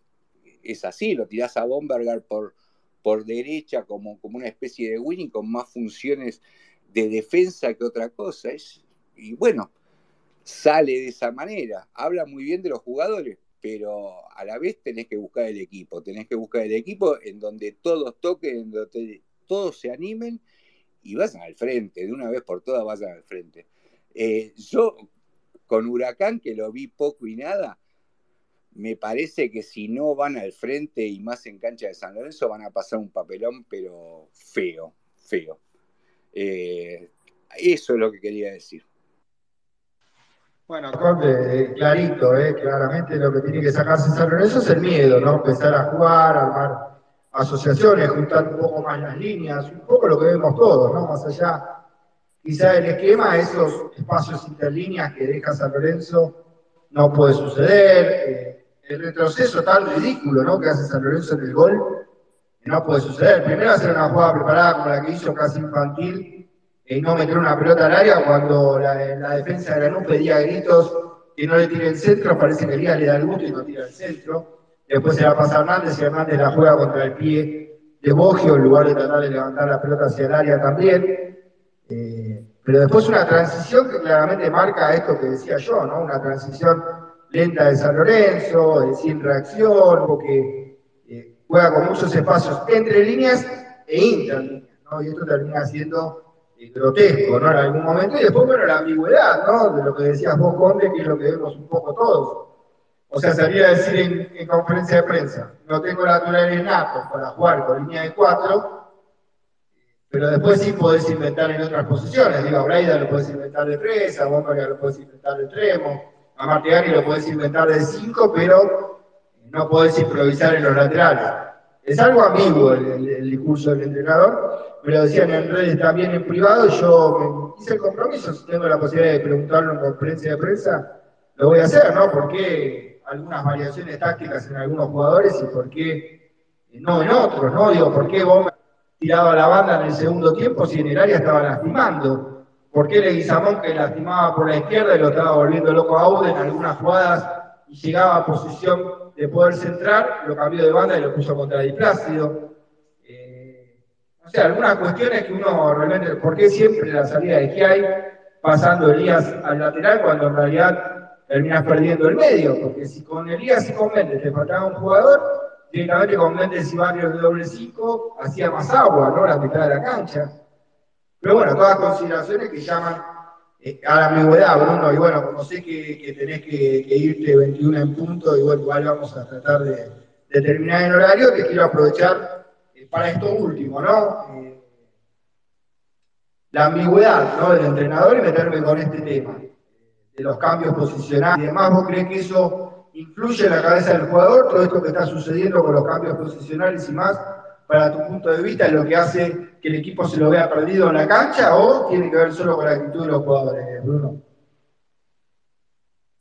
E: es así, lo tirás a Bomberger por, por derecha como, como una especie de winning con más funciones de defensa que otra cosa. Es, y bueno, sale de esa manera. Habla muy bien de los jugadores, pero a la vez tenés que buscar el equipo. Tenés que buscar el equipo en donde todos toquen, en donde todos se animen y vayan al frente, de una vez por todas vayan al frente. Eh, yo, con Huracán, que lo vi poco y nada, me parece que si no van al frente y más en cancha de San Lorenzo, van a pasar un papelón, pero feo, feo. Eh, eso es lo que quería decir.
A: Bueno, Conde, clarito, eh, claramente lo que tiene que sacarse San Lorenzo es el miedo, ¿no? Empezar a jugar, armar asociaciones, juntar un poco más las líneas, un poco lo que vemos todos, ¿no? Más allá, quizá el esquema, esos espacios interlíneas que deja San Lorenzo, no puede suceder. Eh, el retroceso tan ridículo, ¿no? Que hace San Lorenzo en el gol, no puede suceder. Primero hacer una jugada preparada como la que hizo casi infantil y no meter una pelota al área cuando la, defensa de Lanús pedía gritos que no le tire el centro, parece que Elías le da el gusto y no tira el centro. Después se la pasa a Hernández y Hernández la juega contra el pie de Bogio en lugar de tratar de levantar la pelota hacia el área también. Eh, pero después una transición que claramente marca esto que decía yo, ¿no? Una transición lenta de San Lorenzo, sin reacción, porque eh, juega con muchos espacios entre líneas e interlíneas, ¿no? Y esto termina siendo eh, grotesco, ¿no? En algún momento. Y después, bueno, la ambigüedad, ¿no? De lo que decías vos, Conde, que es lo que vemos un poco todos o sea, salía a decir en, conferencia de prensa, no tengo naturales natos para jugar con línea de cuatro, pero después sí podés inventar en otras posiciones. Digo, Braida lo podés inventar de tres, a Bomba lo podés inventar de extremo, a Martigani lo podés inventar de cinco, pero no podés improvisar en los laterales. Es algo amigo el, discurso del entrenador, me lo decían en redes también en privado, yo hice el compromiso, si tengo la posibilidad de preguntarlo en conferencia de prensa, lo voy a hacer, ¿no? Porque algunas variaciones tácticas en algunos jugadores y por qué no en otros, ¿no? Digo, ¿por qué Bomba tiraba la banda en el segundo tiempo si en el área estaba lastimando? ¿Por qué Leguizamón que lastimaba por la izquierda y lo estaba volviendo loco a Ude en algunas jugadas y llegaba a posición de poder centrar, lo cambió de banda y lo puso contra Di Plácido? Eh, o sea, algunas cuestiones que uno realmente, ¿por qué siempre la salida de hay pasando Elías al lateral cuando en realidad terminas perdiendo el medio, porque si con Elías y con Méndez te faltaba un jugador, directamente con Méndez y Barrios de doble 5 hacía más agua, ¿no? La mitad de la cancha. Pero bueno, todas consideraciones que llaman eh, a la ambigüedad, Bruno, y bueno, como sé que, tenés que, irte 21 en punto, bueno, igual vamos a tratar de, terminar en horario, te quiero aprovechar eh, para esto último, ¿no? Eh, la ambigüedad ¿no? del entrenador y meterme con este tema de los cambios posicionales y demás, ¿vos crees que eso influye en la cabeza del jugador, todo esto que está sucediendo con los cambios posicionales y más, para tu punto de vista, es lo que hace que el equipo se lo vea perdido en la cancha o tiene que ver solo con la actitud de los jugadores, Bruno?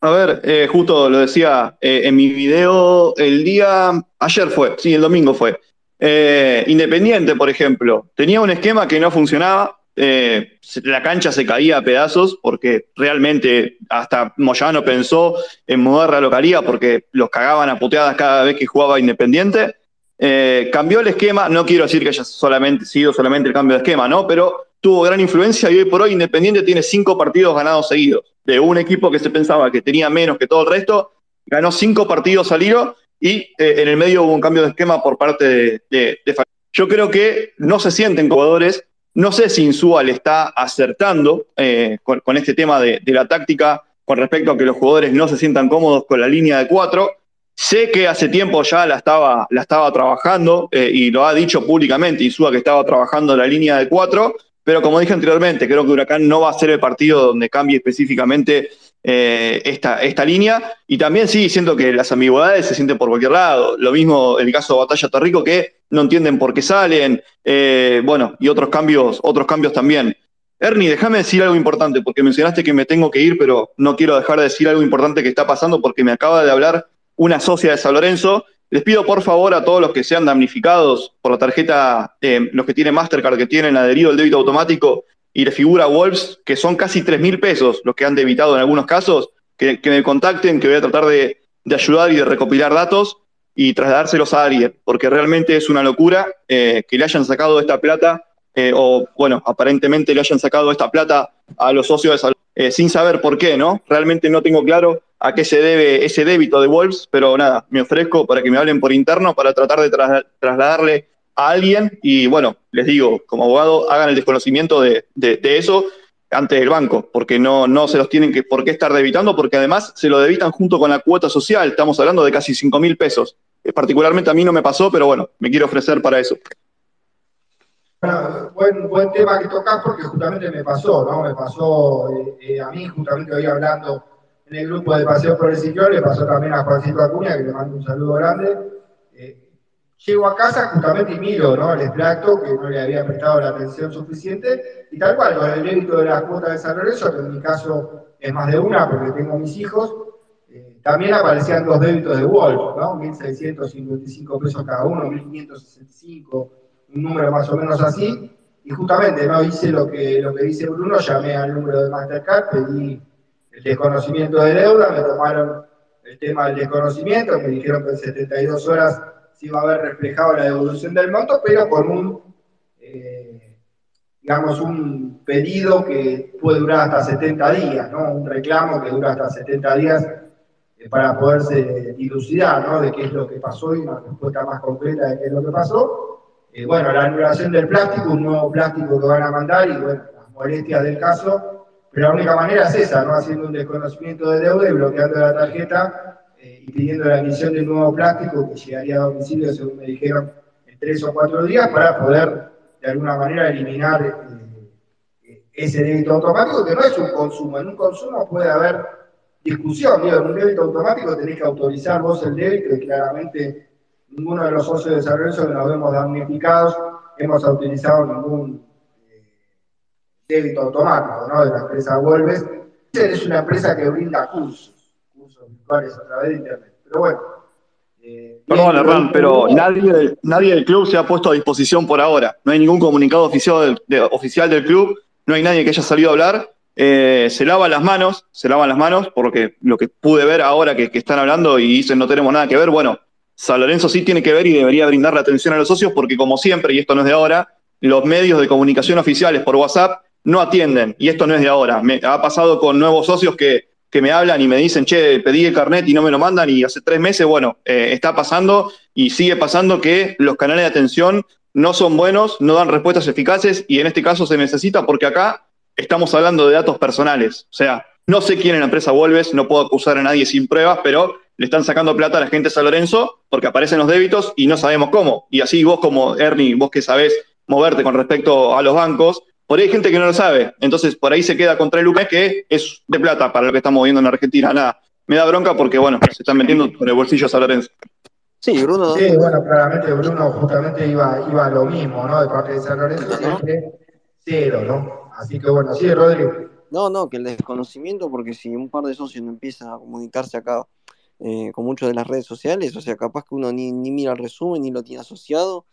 C: A ver, eh, justo lo decía eh, en mi video el día, ayer fue, sí, el domingo fue. Eh, Independiente, por ejemplo, tenía un esquema que no funcionaba, eh, la cancha se caía a pedazos porque realmente hasta Moyano pensó en mudar la localidad porque los cagaban a puteadas cada vez que jugaba Independiente. Eh, cambió el esquema, no quiero decir que haya solamente, sido solamente el cambio de esquema, ¿no? Pero tuvo gran influencia y hoy por hoy Independiente tiene cinco partidos ganados seguidos. De un equipo que se pensaba que tenía menos que todo el resto, ganó cinco partidos al hilo y eh, en el medio hubo un cambio de esquema por parte de, de, Yo creo que no se sienten jugadores no sé si Insúa le está acertando eh, con, este tema de, la táctica con respecto a que los jugadores no se sientan cómodos con la línea de cuatro. Sé que hace tiempo ya la estaba, la estaba trabajando eh, y lo ha dicho públicamente Insúa que estaba trabajando la línea de cuatro, pero como dije anteriormente, creo que Huracán no va a ser el partido donde cambie específicamente eh, esta, esta línea. Y también sí, siento que las ambigüedades se sienten por cualquier lado. Lo mismo el caso de Batalla Torrico, que no entienden por qué salen. Eh, bueno, y otros cambios, otros cambios también. Ernie, déjame decir algo importante, porque mencionaste que me tengo que ir, pero no quiero dejar de decir algo importante que está pasando, porque me acaba de hablar una socia de San Lorenzo. Les pido por favor a todos los que sean damnificados por la tarjeta, eh, los que tienen Mastercard, que tienen adherido el débito automático, y le figura Wolves, que son casi 3 mil pesos los que han debitado en algunos casos, que, me contacten, que voy a tratar de, ayudar y de recopilar datos y trasladárselos a alguien, porque realmente es una locura eh, que le hayan sacado esta plata, eh, o bueno, aparentemente le hayan sacado esta plata a los socios de salud, sin saber por qué, ¿no? Realmente no tengo claro a qué se debe ese débito de Wolves, pero nada, me ofrezco para que me hablen por interno para tratar de trasladarle a alguien y bueno, les digo, como abogado, hagan el desconocimiento de, eso ante el banco, porque no, no se los tienen que por qué estar debitando, porque además se lo debitan junto con la cuota social, estamos hablando de casi 5 mil pesos. Eh, particularmente a mí no me pasó, pero bueno, me quiero ofrecer para eso.
A: Bueno, buen, buen tema que tocas porque justamente me pasó, ¿no? Me pasó eh, eh, a mí, justamente hoy hablando en el grupo de Paseo por el Ciclón, le pasó también a Juancito Acuña, que le mando un saludo grande Llego a casa justamente y miro ¿no? el extracto que no le había prestado la atención suficiente y tal cual, con el débito de las cuotas de San Lorenzo, que en mi caso es más de una porque tengo mis hijos, eh, también aparecían dos débitos de Wolf, ¿no? 1.655 pesos cada uno, 1.565, un número más o menos así, y justamente no hice lo que, lo que dice Bruno, llamé al número de Mastercard, pedí el desconocimiento de deuda, me tomaron el tema del desconocimiento, me dijeron que en 72 horas si va a haber reflejado la devolución del monto, pero con un, eh, digamos, un pedido que puede durar hasta 70 días, ¿no? Un reclamo que dura hasta 70 días eh, para poderse dilucidar, ¿no? De qué es lo que pasó y una respuesta más concreta de qué es lo que pasó. Eh, bueno, la anulación del plástico, un nuevo plástico que van a mandar y, bueno, las molestias del caso, pero la única manera es esa, ¿no? Haciendo un desconocimiento de deuda y bloqueando la tarjeta eh, y pidiendo la emisión de un nuevo plástico que llegaría a domicilio, según me dijeron, en tres o cuatro días para poder de alguna manera eliminar eh, ese débito automático, que no es un consumo. En un consumo puede haber discusión, digo, en un débito automático tenés que autorizar vos el débito y claramente ninguno de los socios de desarrollo que nos vemos damnificados hemos utilizado ningún débito automático ¿no? de la empresa Vuelves. Es una empresa que brinda cursos a través de Internet. Pero bueno.
C: Eh, Perdón, Hernán, pero nadie, nadie del club se ha puesto a disposición por ahora. No hay ningún comunicado oficial del, oficial del club, no hay nadie que haya salido a hablar. Eh, se lavan las manos, se lavan las manos, porque lo que pude ver ahora que, están hablando y dicen no tenemos nada que ver, bueno, San Lorenzo sí tiene que ver y debería brindarle atención a los socios, porque como siempre, y esto no es de ahora, los medios de comunicación oficiales por WhatsApp no atienden, y esto no es de ahora. Me, ha pasado con nuevos socios que que me hablan y me dicen, che, pedí el carnet y no me lo mandan y hace tres meses, bueno, eh, está pasando y sigue pasando que los canales de atención no son buenos, no dan respuestas eficaces y en este caso se necesita porque acá estamos hablando de datos personales. O sea, no sé quién en la empresa Volves, no puedo acusar a nadie sin pruebas, pero le están sacando plata a la gente de San Lorenzo porque aparecen los débitos y no sabemos cómo. Y así vos como Ernie, vos que sabés moverte con respecto a los bancos, por ahí hay gente que no lo sabe, entonces por ahí se queda contra el UPE, que es de plata para lo que estamos viendo en Argentina. Nada, me da bronca porque, bueno, se están metiendo por el bolsillo a Lorenzo.
A: Sí, Bruno. Sí, bueno, claramente Bruno justamente iba, iba a lo mismo, ¿no? De parte de San Lorenzo siempre cero, ¿no? Así que bueno, sí, Rodrigo.
D: No, no, que el desconocimiento, porque si un par de socios no empiezan a comunicarse acá eh, con muchos de las redes sociales, o sea, capaz que uno ni, ni mira el resumen, ni lo tiene asociado,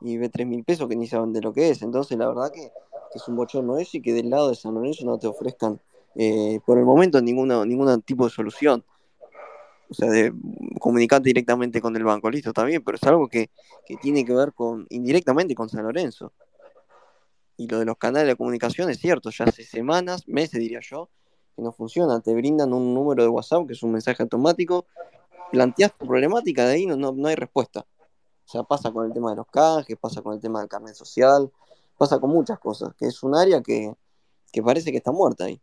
D: y ve tres mil pesos que ni saben de lo que es. Entonces, la verdad que que es un bochorno eso y que del lado de San Lorenzo no te ofrezcan eh, por el momento ninguna, ningún tipo de solución. O sea, de comunicarte directamente con el banco, listo, está bien, pero es algo que, que tiene que ver con indirectamente con San Lorenzo. Y lo de los canales de comunicación es cierto, ya hace semanas, meses diría yo, que no funciona. Te brindan un número de WhatsApp que es un mensaje automático, planteas tu problemática, de ahí no, no, no hay respuesta. O sea, pasa con el tema de los canjes, pasa con el tema del carnet social, pasa con muchas cosas, que es un área que, que parece que está muerta ahí.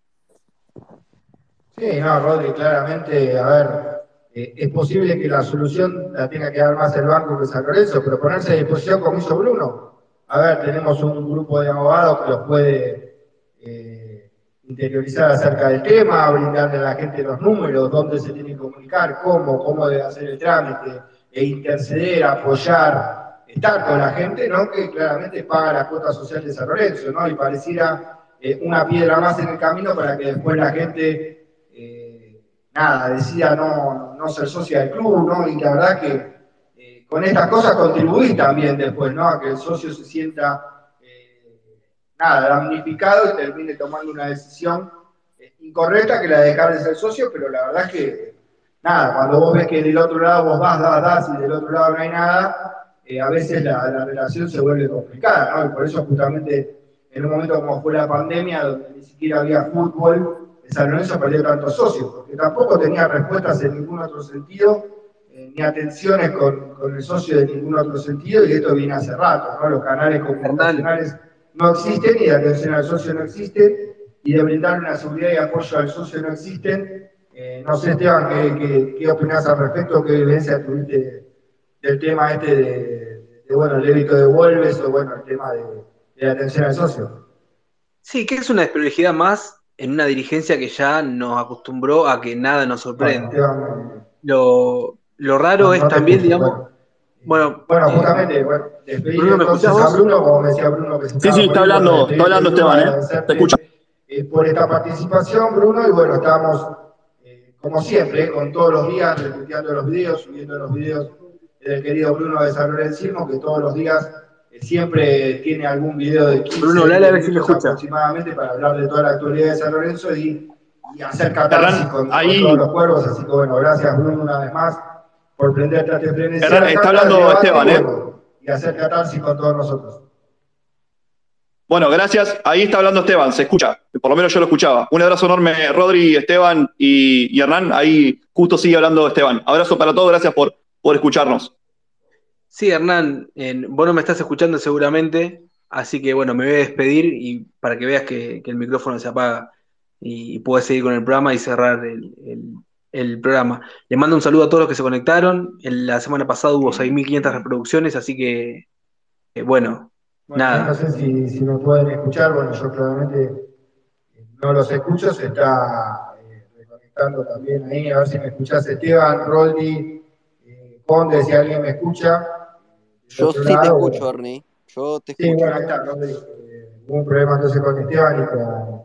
A: Sí, no, Rodri, claramente, a ver, eh, es posible que la solución la tenga que dar más el banco que San Lorenzo, pero ponerse a disposición como hizo Bruno. A ver, tenemos un grupo de abogados que los puede eh, interiorizar acerca del tema, brindarle a la gente los números, dónde se tiene que comunicar, cómo, cómo debe hacer el trámite, e interceder, apoyar, estar con la gente, ¿no? Que claramente paga la cuota social de San Lorenzo, ¿no? Y pareciera eh, una piedra más en el camino para que después la gente, eh, nada, decida no, no, ser socia del club, ¿no? Y la verdad que eh, con estas cosas contribuís también después, ¿no? A que el socio se sienta, nada, damnificado y termine tomando una decisión incorrecta que la de dejar de ser socio, pero la verdad que nada, cuando vos ves que del otro lado vos vas, das, das y del otro lado no hay nada, eh, a veces la, la, relación se vuelve complicada, ¿no? Y por eso justamente en un momento como fue la pandemia, donde ni siquiera había fútbol, San Lorenzo perdió tantos socios, porque tampoco tenía respuestas en ningún otro sentido, eh, ni atenciones con, con, el socio de ningún otro sentido, y esto viene hace rato, ¿no? Los canales comunicacionales no existen, y de atención al socio no existen, y de brindar una seguridad y apoyo al socio no existen, eh, no sé, Esteban, ¿qué, qué, qué opinás al respecto? ¿Qué vivencia tuviste del tema este de, de, bueno, el débito de Wolves o bueno, el tema de, de, la atención al socio?
B: Sí, que es una desprolijidad más en una dirigencia que ya nos acostumbró a que nada nos sorprende. Bueno, lo, lo, raro no, es no también, digamos...
A: Bueno, bueno, bueno justamente, bueno, despedir Bruno, entonces a Bruno, como me decía Bruno que se
C: Sí, sí, está hablando, está hablando Esteban, ¿eh? Te escucho.
A: Eh, por esta participación, Bruno, y bueno, estamos como siempre, con todos los días, retuiteando los videos, subiendo los videos del querido Bruno de San Lorenzo, que todos los días eh, siempre tiene algún video de 15
B: Bruno, a ver si me escucha.
A: aproximadamente para hablar de toda la actualidad de San Lorenzo y, y hacer catarsis con, con, todos los cuervos. Así que bueno, gracias Bruno una vez más por prenderte a este.
C: Está hablando Esteban, ¿eh?
A: Y hacer catarsis con todos nosotros.
C: Bueno, gracias. Ahí está hablando Esteban, se escucha. Por lo menos yo lo escuchaba. Un abrazo enorme, Rodri, Esteban y, y Hernán. Ahí justo sigue hablando Esteban. Abrazo para todos, gracias por, por escucharnos.
B: Sí, Hernán, eh, vos no me estás escuchando seguramente, así que bueno, me voy a despedir y para que veas que, que el micrófono se apaga y, y puedes seguir con el programa y cerrar el, el, el, programa. Le mando un saludo a todos los que se conectaron. La semana pasada hubo 6.500 reproducciones, así que eh, bueno,
A: bueno, Nada. no sé si, si, me pueden escuchar, bueno, yo claramente no los escucho, se está eh, reconectando también ahí, a ver si me escuchás Esteban, Roldi, si alguien me escucha.
D: Yo sí lado, te escucho, bueno. Yo te escucho.
A: Sí, bueno, ahí está, Roldi, eh, hubo un problema entonces con Esteban y con,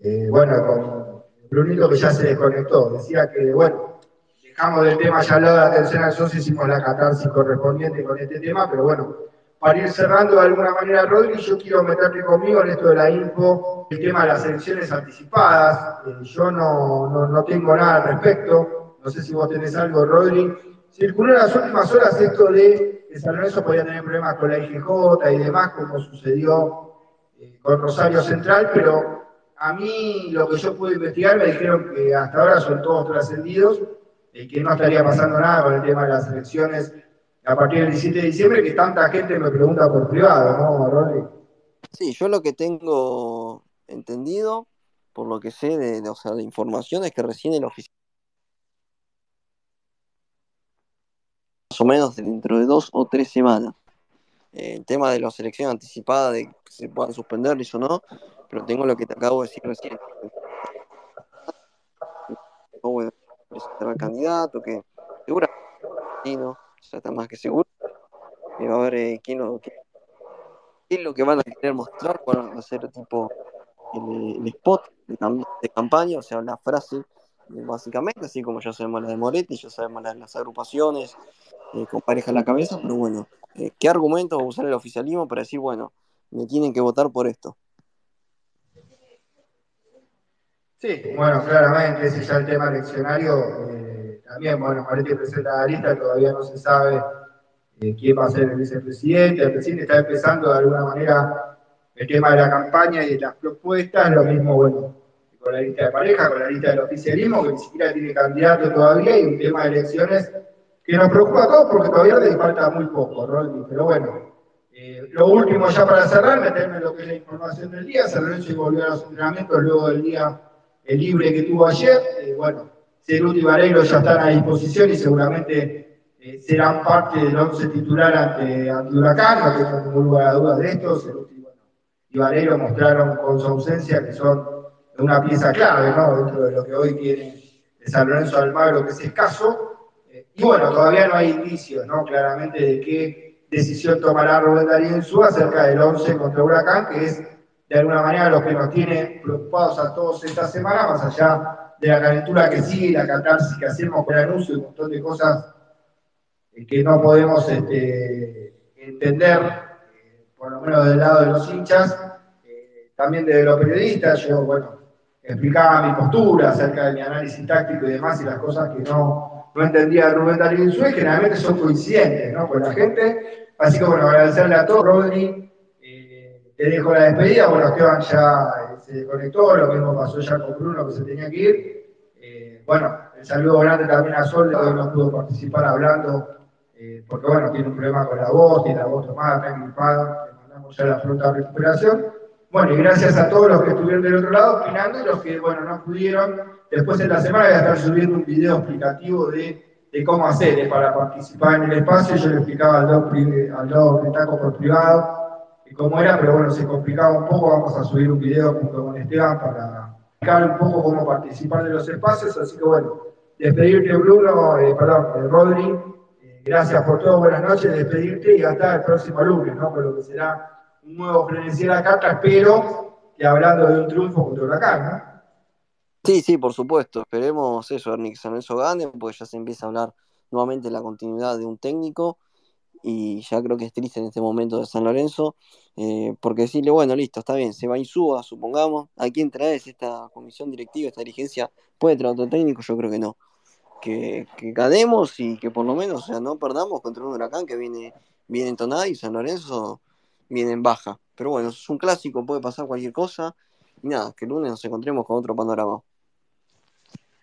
A: eh, bueno, con Brunito que ya se desconectó, decía que, bueno, dejamos del tema ya hablado de la atención al socio, hicimos la catarsis correspondiente con este tema, pero bueno, para ir cerrando de alguna manera, Rodri, yo quiero meterte conmigo en esto de la info, el tema de las elecciones anticipadas. Eh, yo no, no, no, tengo nada al respecto. No sé si vos tenés algo, Rodri. Circuló en las últimas horas esto de que San Lorenzo podía tener problemas con la IGJ y demás, como sucedió eh, con Rosario Central, pero a mí lo que yo pude investigar me dijeron que hasta ahora son todos trascendidos y que no estaría pasando nada con el tema de las elecciones a partir del 17 de diciembre, que tanta gente me pregunta por privado, ¿no, Rodri?
D: Sí, yo lo que tengo entendido, por lo que sé de, de, o sea, de información, es que recién el oficial más o menos dentro de dos o tres semanas. Eh, el tema de la selección anticipada, de que se puedan suspender o no, pero tengo lo que te acabo de decir recién. No voy a presentar al candidato, que seguramente no ya está más que seguro. Y va a ver eh, quién, lo, qué, qué, es lo que van a querer mostrar, van a hacer tipo el, el spot de, de, campaña, o sea, la frase básicamente, así como ya sabemos la de Moretti, ya sabemos las, agrupaciones eh, con pareja en la cabeza, pero bueno, eh, ¿qué argumentos va a usar el oficialismo para decir, bueno, me tienen que votar por esto.
A: Sí, bueno, claramente, ese ya el tema eleccionario. Eh, también, bueno, que presenta la lista, todavía no se sabe quién va a ser el vicepresidente. El presidente está empezando de alguna manera el tema de la campaña y de las propuestas, lo mismo, bueno, con la lista de pareja, con la lista del oficialismo, que ni siquiera tiene candidato todavía, y un tema de elecciones que nos preocupa a todos porque todavía le falta muy poco, ¿no? Pero bueno, eh, lo último ya para cerrar, meterme en lo que es la información del día, San Lorenzo volvió a los entrenamientos luego del día libre que tuvo ayer. Eh, bueno, Ceruti y Vareiro ya están a disposición y seguramente eh, serán parte del once titular ante, ante Huracán, no tengo ningún lugar a dudas de esto. Ceruti y Vareiro mostraron con su ausencia que son una pieza clave ¿no? dentro de lo que hoy tiene San Lorenzo Almagro, que es escaso. Eh, y bueno, todavía no hay indicios, ¿no? Claramente de qué decisión tomará Rubén Darío Insúa acerca del 11 contra Huracán, que es de alguna manera lo que nos tiene preocupados a todos esta semana, más allá de la calentura que sigue, la catarsis que hacemos con el anuncio y un montón de cosas eh, que no podemos este, entender, eh, por lo menos del lado de los hinchas, también de los periodistas, yo, bueno, explicaba mi postura acerca de mi análisis táctico y demás, y las cosas que no, no entendía Rubén Darío Insue, generalmente son coincidentes ¿no? con la gente. Así que bueno, agradecerle a todos, Rodri, te dejo la despedida. Bueno, Esteban ya eh, se conectó, lo mismo pasó ya con Bruno que se tenía que ir. Eh, bueno, el saludo grande también a Sol, hoy no pudo participar hablando, eh, porque bueno, tiene un problema con la voz, tiene la voz tomada, está engripada, le mandamos ya la pronta recuperación. Bueno, y gracias a todos los que estuvieron del otro lado opinando y los que, bueno, no pudieron. Después en la semana voy a estar subiendo un video explicativo de, de cómo hacer para participar en el espacio. Yo le explicaba al lado, al lado por privado cómo era, pero bueno, se complicaba un poco. Vamos a subir un video junto con Esteban para explicar un poco cómo participar de los espacios. Así que bueno, despedirte, Bruno, eh, perdón, eh, Rodri. Eh, gracias por todo, buenas noches, despedirte y hasta el próximo lunes, ¿no? Por lo que será un nuevo frenesí la carta, espero que hablando de un triunfo contra Huracán.
D: Sí, sí, por supuesto. Esperemos eso, Ernie, San Lorenzo gane, porque ya se empieza a hablar nuevamente de la continuidad de un técnico y ya creo que es triste en este momento de San Lorenzo, eh, porque decirle, bueno, listo, está bien, se va Insúa, supongamos, ¿a quién traes esta comisión directiva, esta dirigencia? ¿Puede traer otro técnico? Yo creo que no. Que, que ganemos y que por lo menos, o sea, no perdamos contra un huracán que viene bien entonado y San Lorenzo viene en baja. Pero bueno, es un clásico, puede pasar cualquier cosa. Y nada, que el lunes nos encontremos con otro panorama.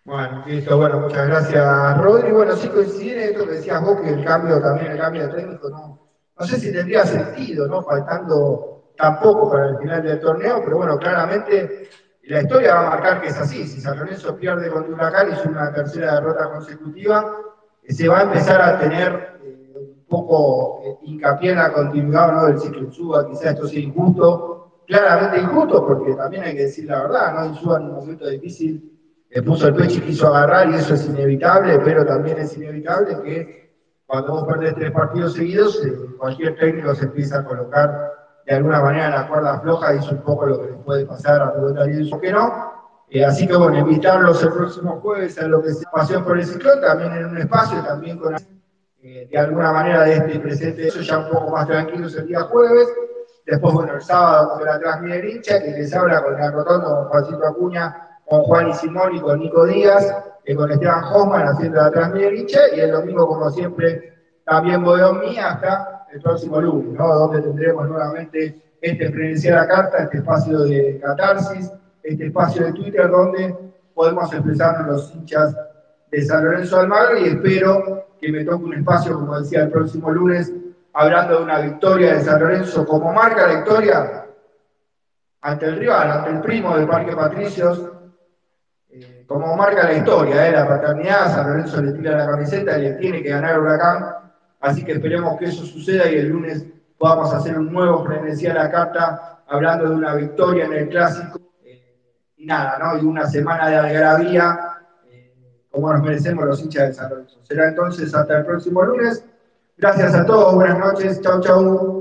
A: Bueno, listo, bueno, muchas gracias, Rodri. Bueno, sí coincide esto que decías vos, que el cambio también, el cambio técnico, no, no sé si tendría sentido, ¿no? Faltando tampoco para el final del torneo, pero bueno, claramente la historia va a marcar que es así. Si San Lorenzo pierde contra Huracán es una tercera derrota consecutiva, eh, se va a empezar a tener eh, poco eh, hincapié en la continuidad ¿no? del ciclo Insúa, quizás esto sea injusto, claramente injusto, porque también hay que decir la verdad, ¿no? Insúa en un momento difícil le puso el pecho y quiso agarrar y eso es inevitable, pero también es inevitable que cuando vos perdés tres partidos seguidos, eh, cualquier técnico se empieza a colocar de alguna manera en la cuerda floja y es un poco lo que le puede pasar a Rubén Darío que no. Eh, así que bueno, invitarlos el próximo jueves a lo que se Pasión por el Ciclón, también en un espacio, también con eh, de alguna manera de este presente, eso ya un poco más tranquilos el día jueves. Después, bueno, el sábado con la transmite hincha, que les habla con el rotondo, Juancito Acuña, con Juan y Simón y con Nico Díaz, y con Esteban Hoffman haciendo la transmisión y el domingo, como siempre, también Bodeón Mía hasta el próximo lunes, ¿no? donde tendremos nuevamente este frenesí la carta, este espacio de catarsis, este espacio de Twitter donde podemos expresarnos los hinchas de San Lorenzo Almagro y espero que me toque un espacio, como decía, el próximo lunes, hablando de una victoria de San Lorenzo como marca la victoria ante el rival, ante el primo del Parque Patricios, como marca la historia, ¿eh? la paternidad, San Lorenzo le tira la camiseta y le tiene que ganar Huracán, así que esperemos que eso suceda y el lunes podamos hacer un nuevo frenesí a la carta hablando de una victoria en el clásico eh, y nada, ¿no? Y una semana de algarabía eh, como nos merecemos los hinchas de San. Será entonces hasta el próximo lunes. Gracias a todos, buenas noches, chau chau.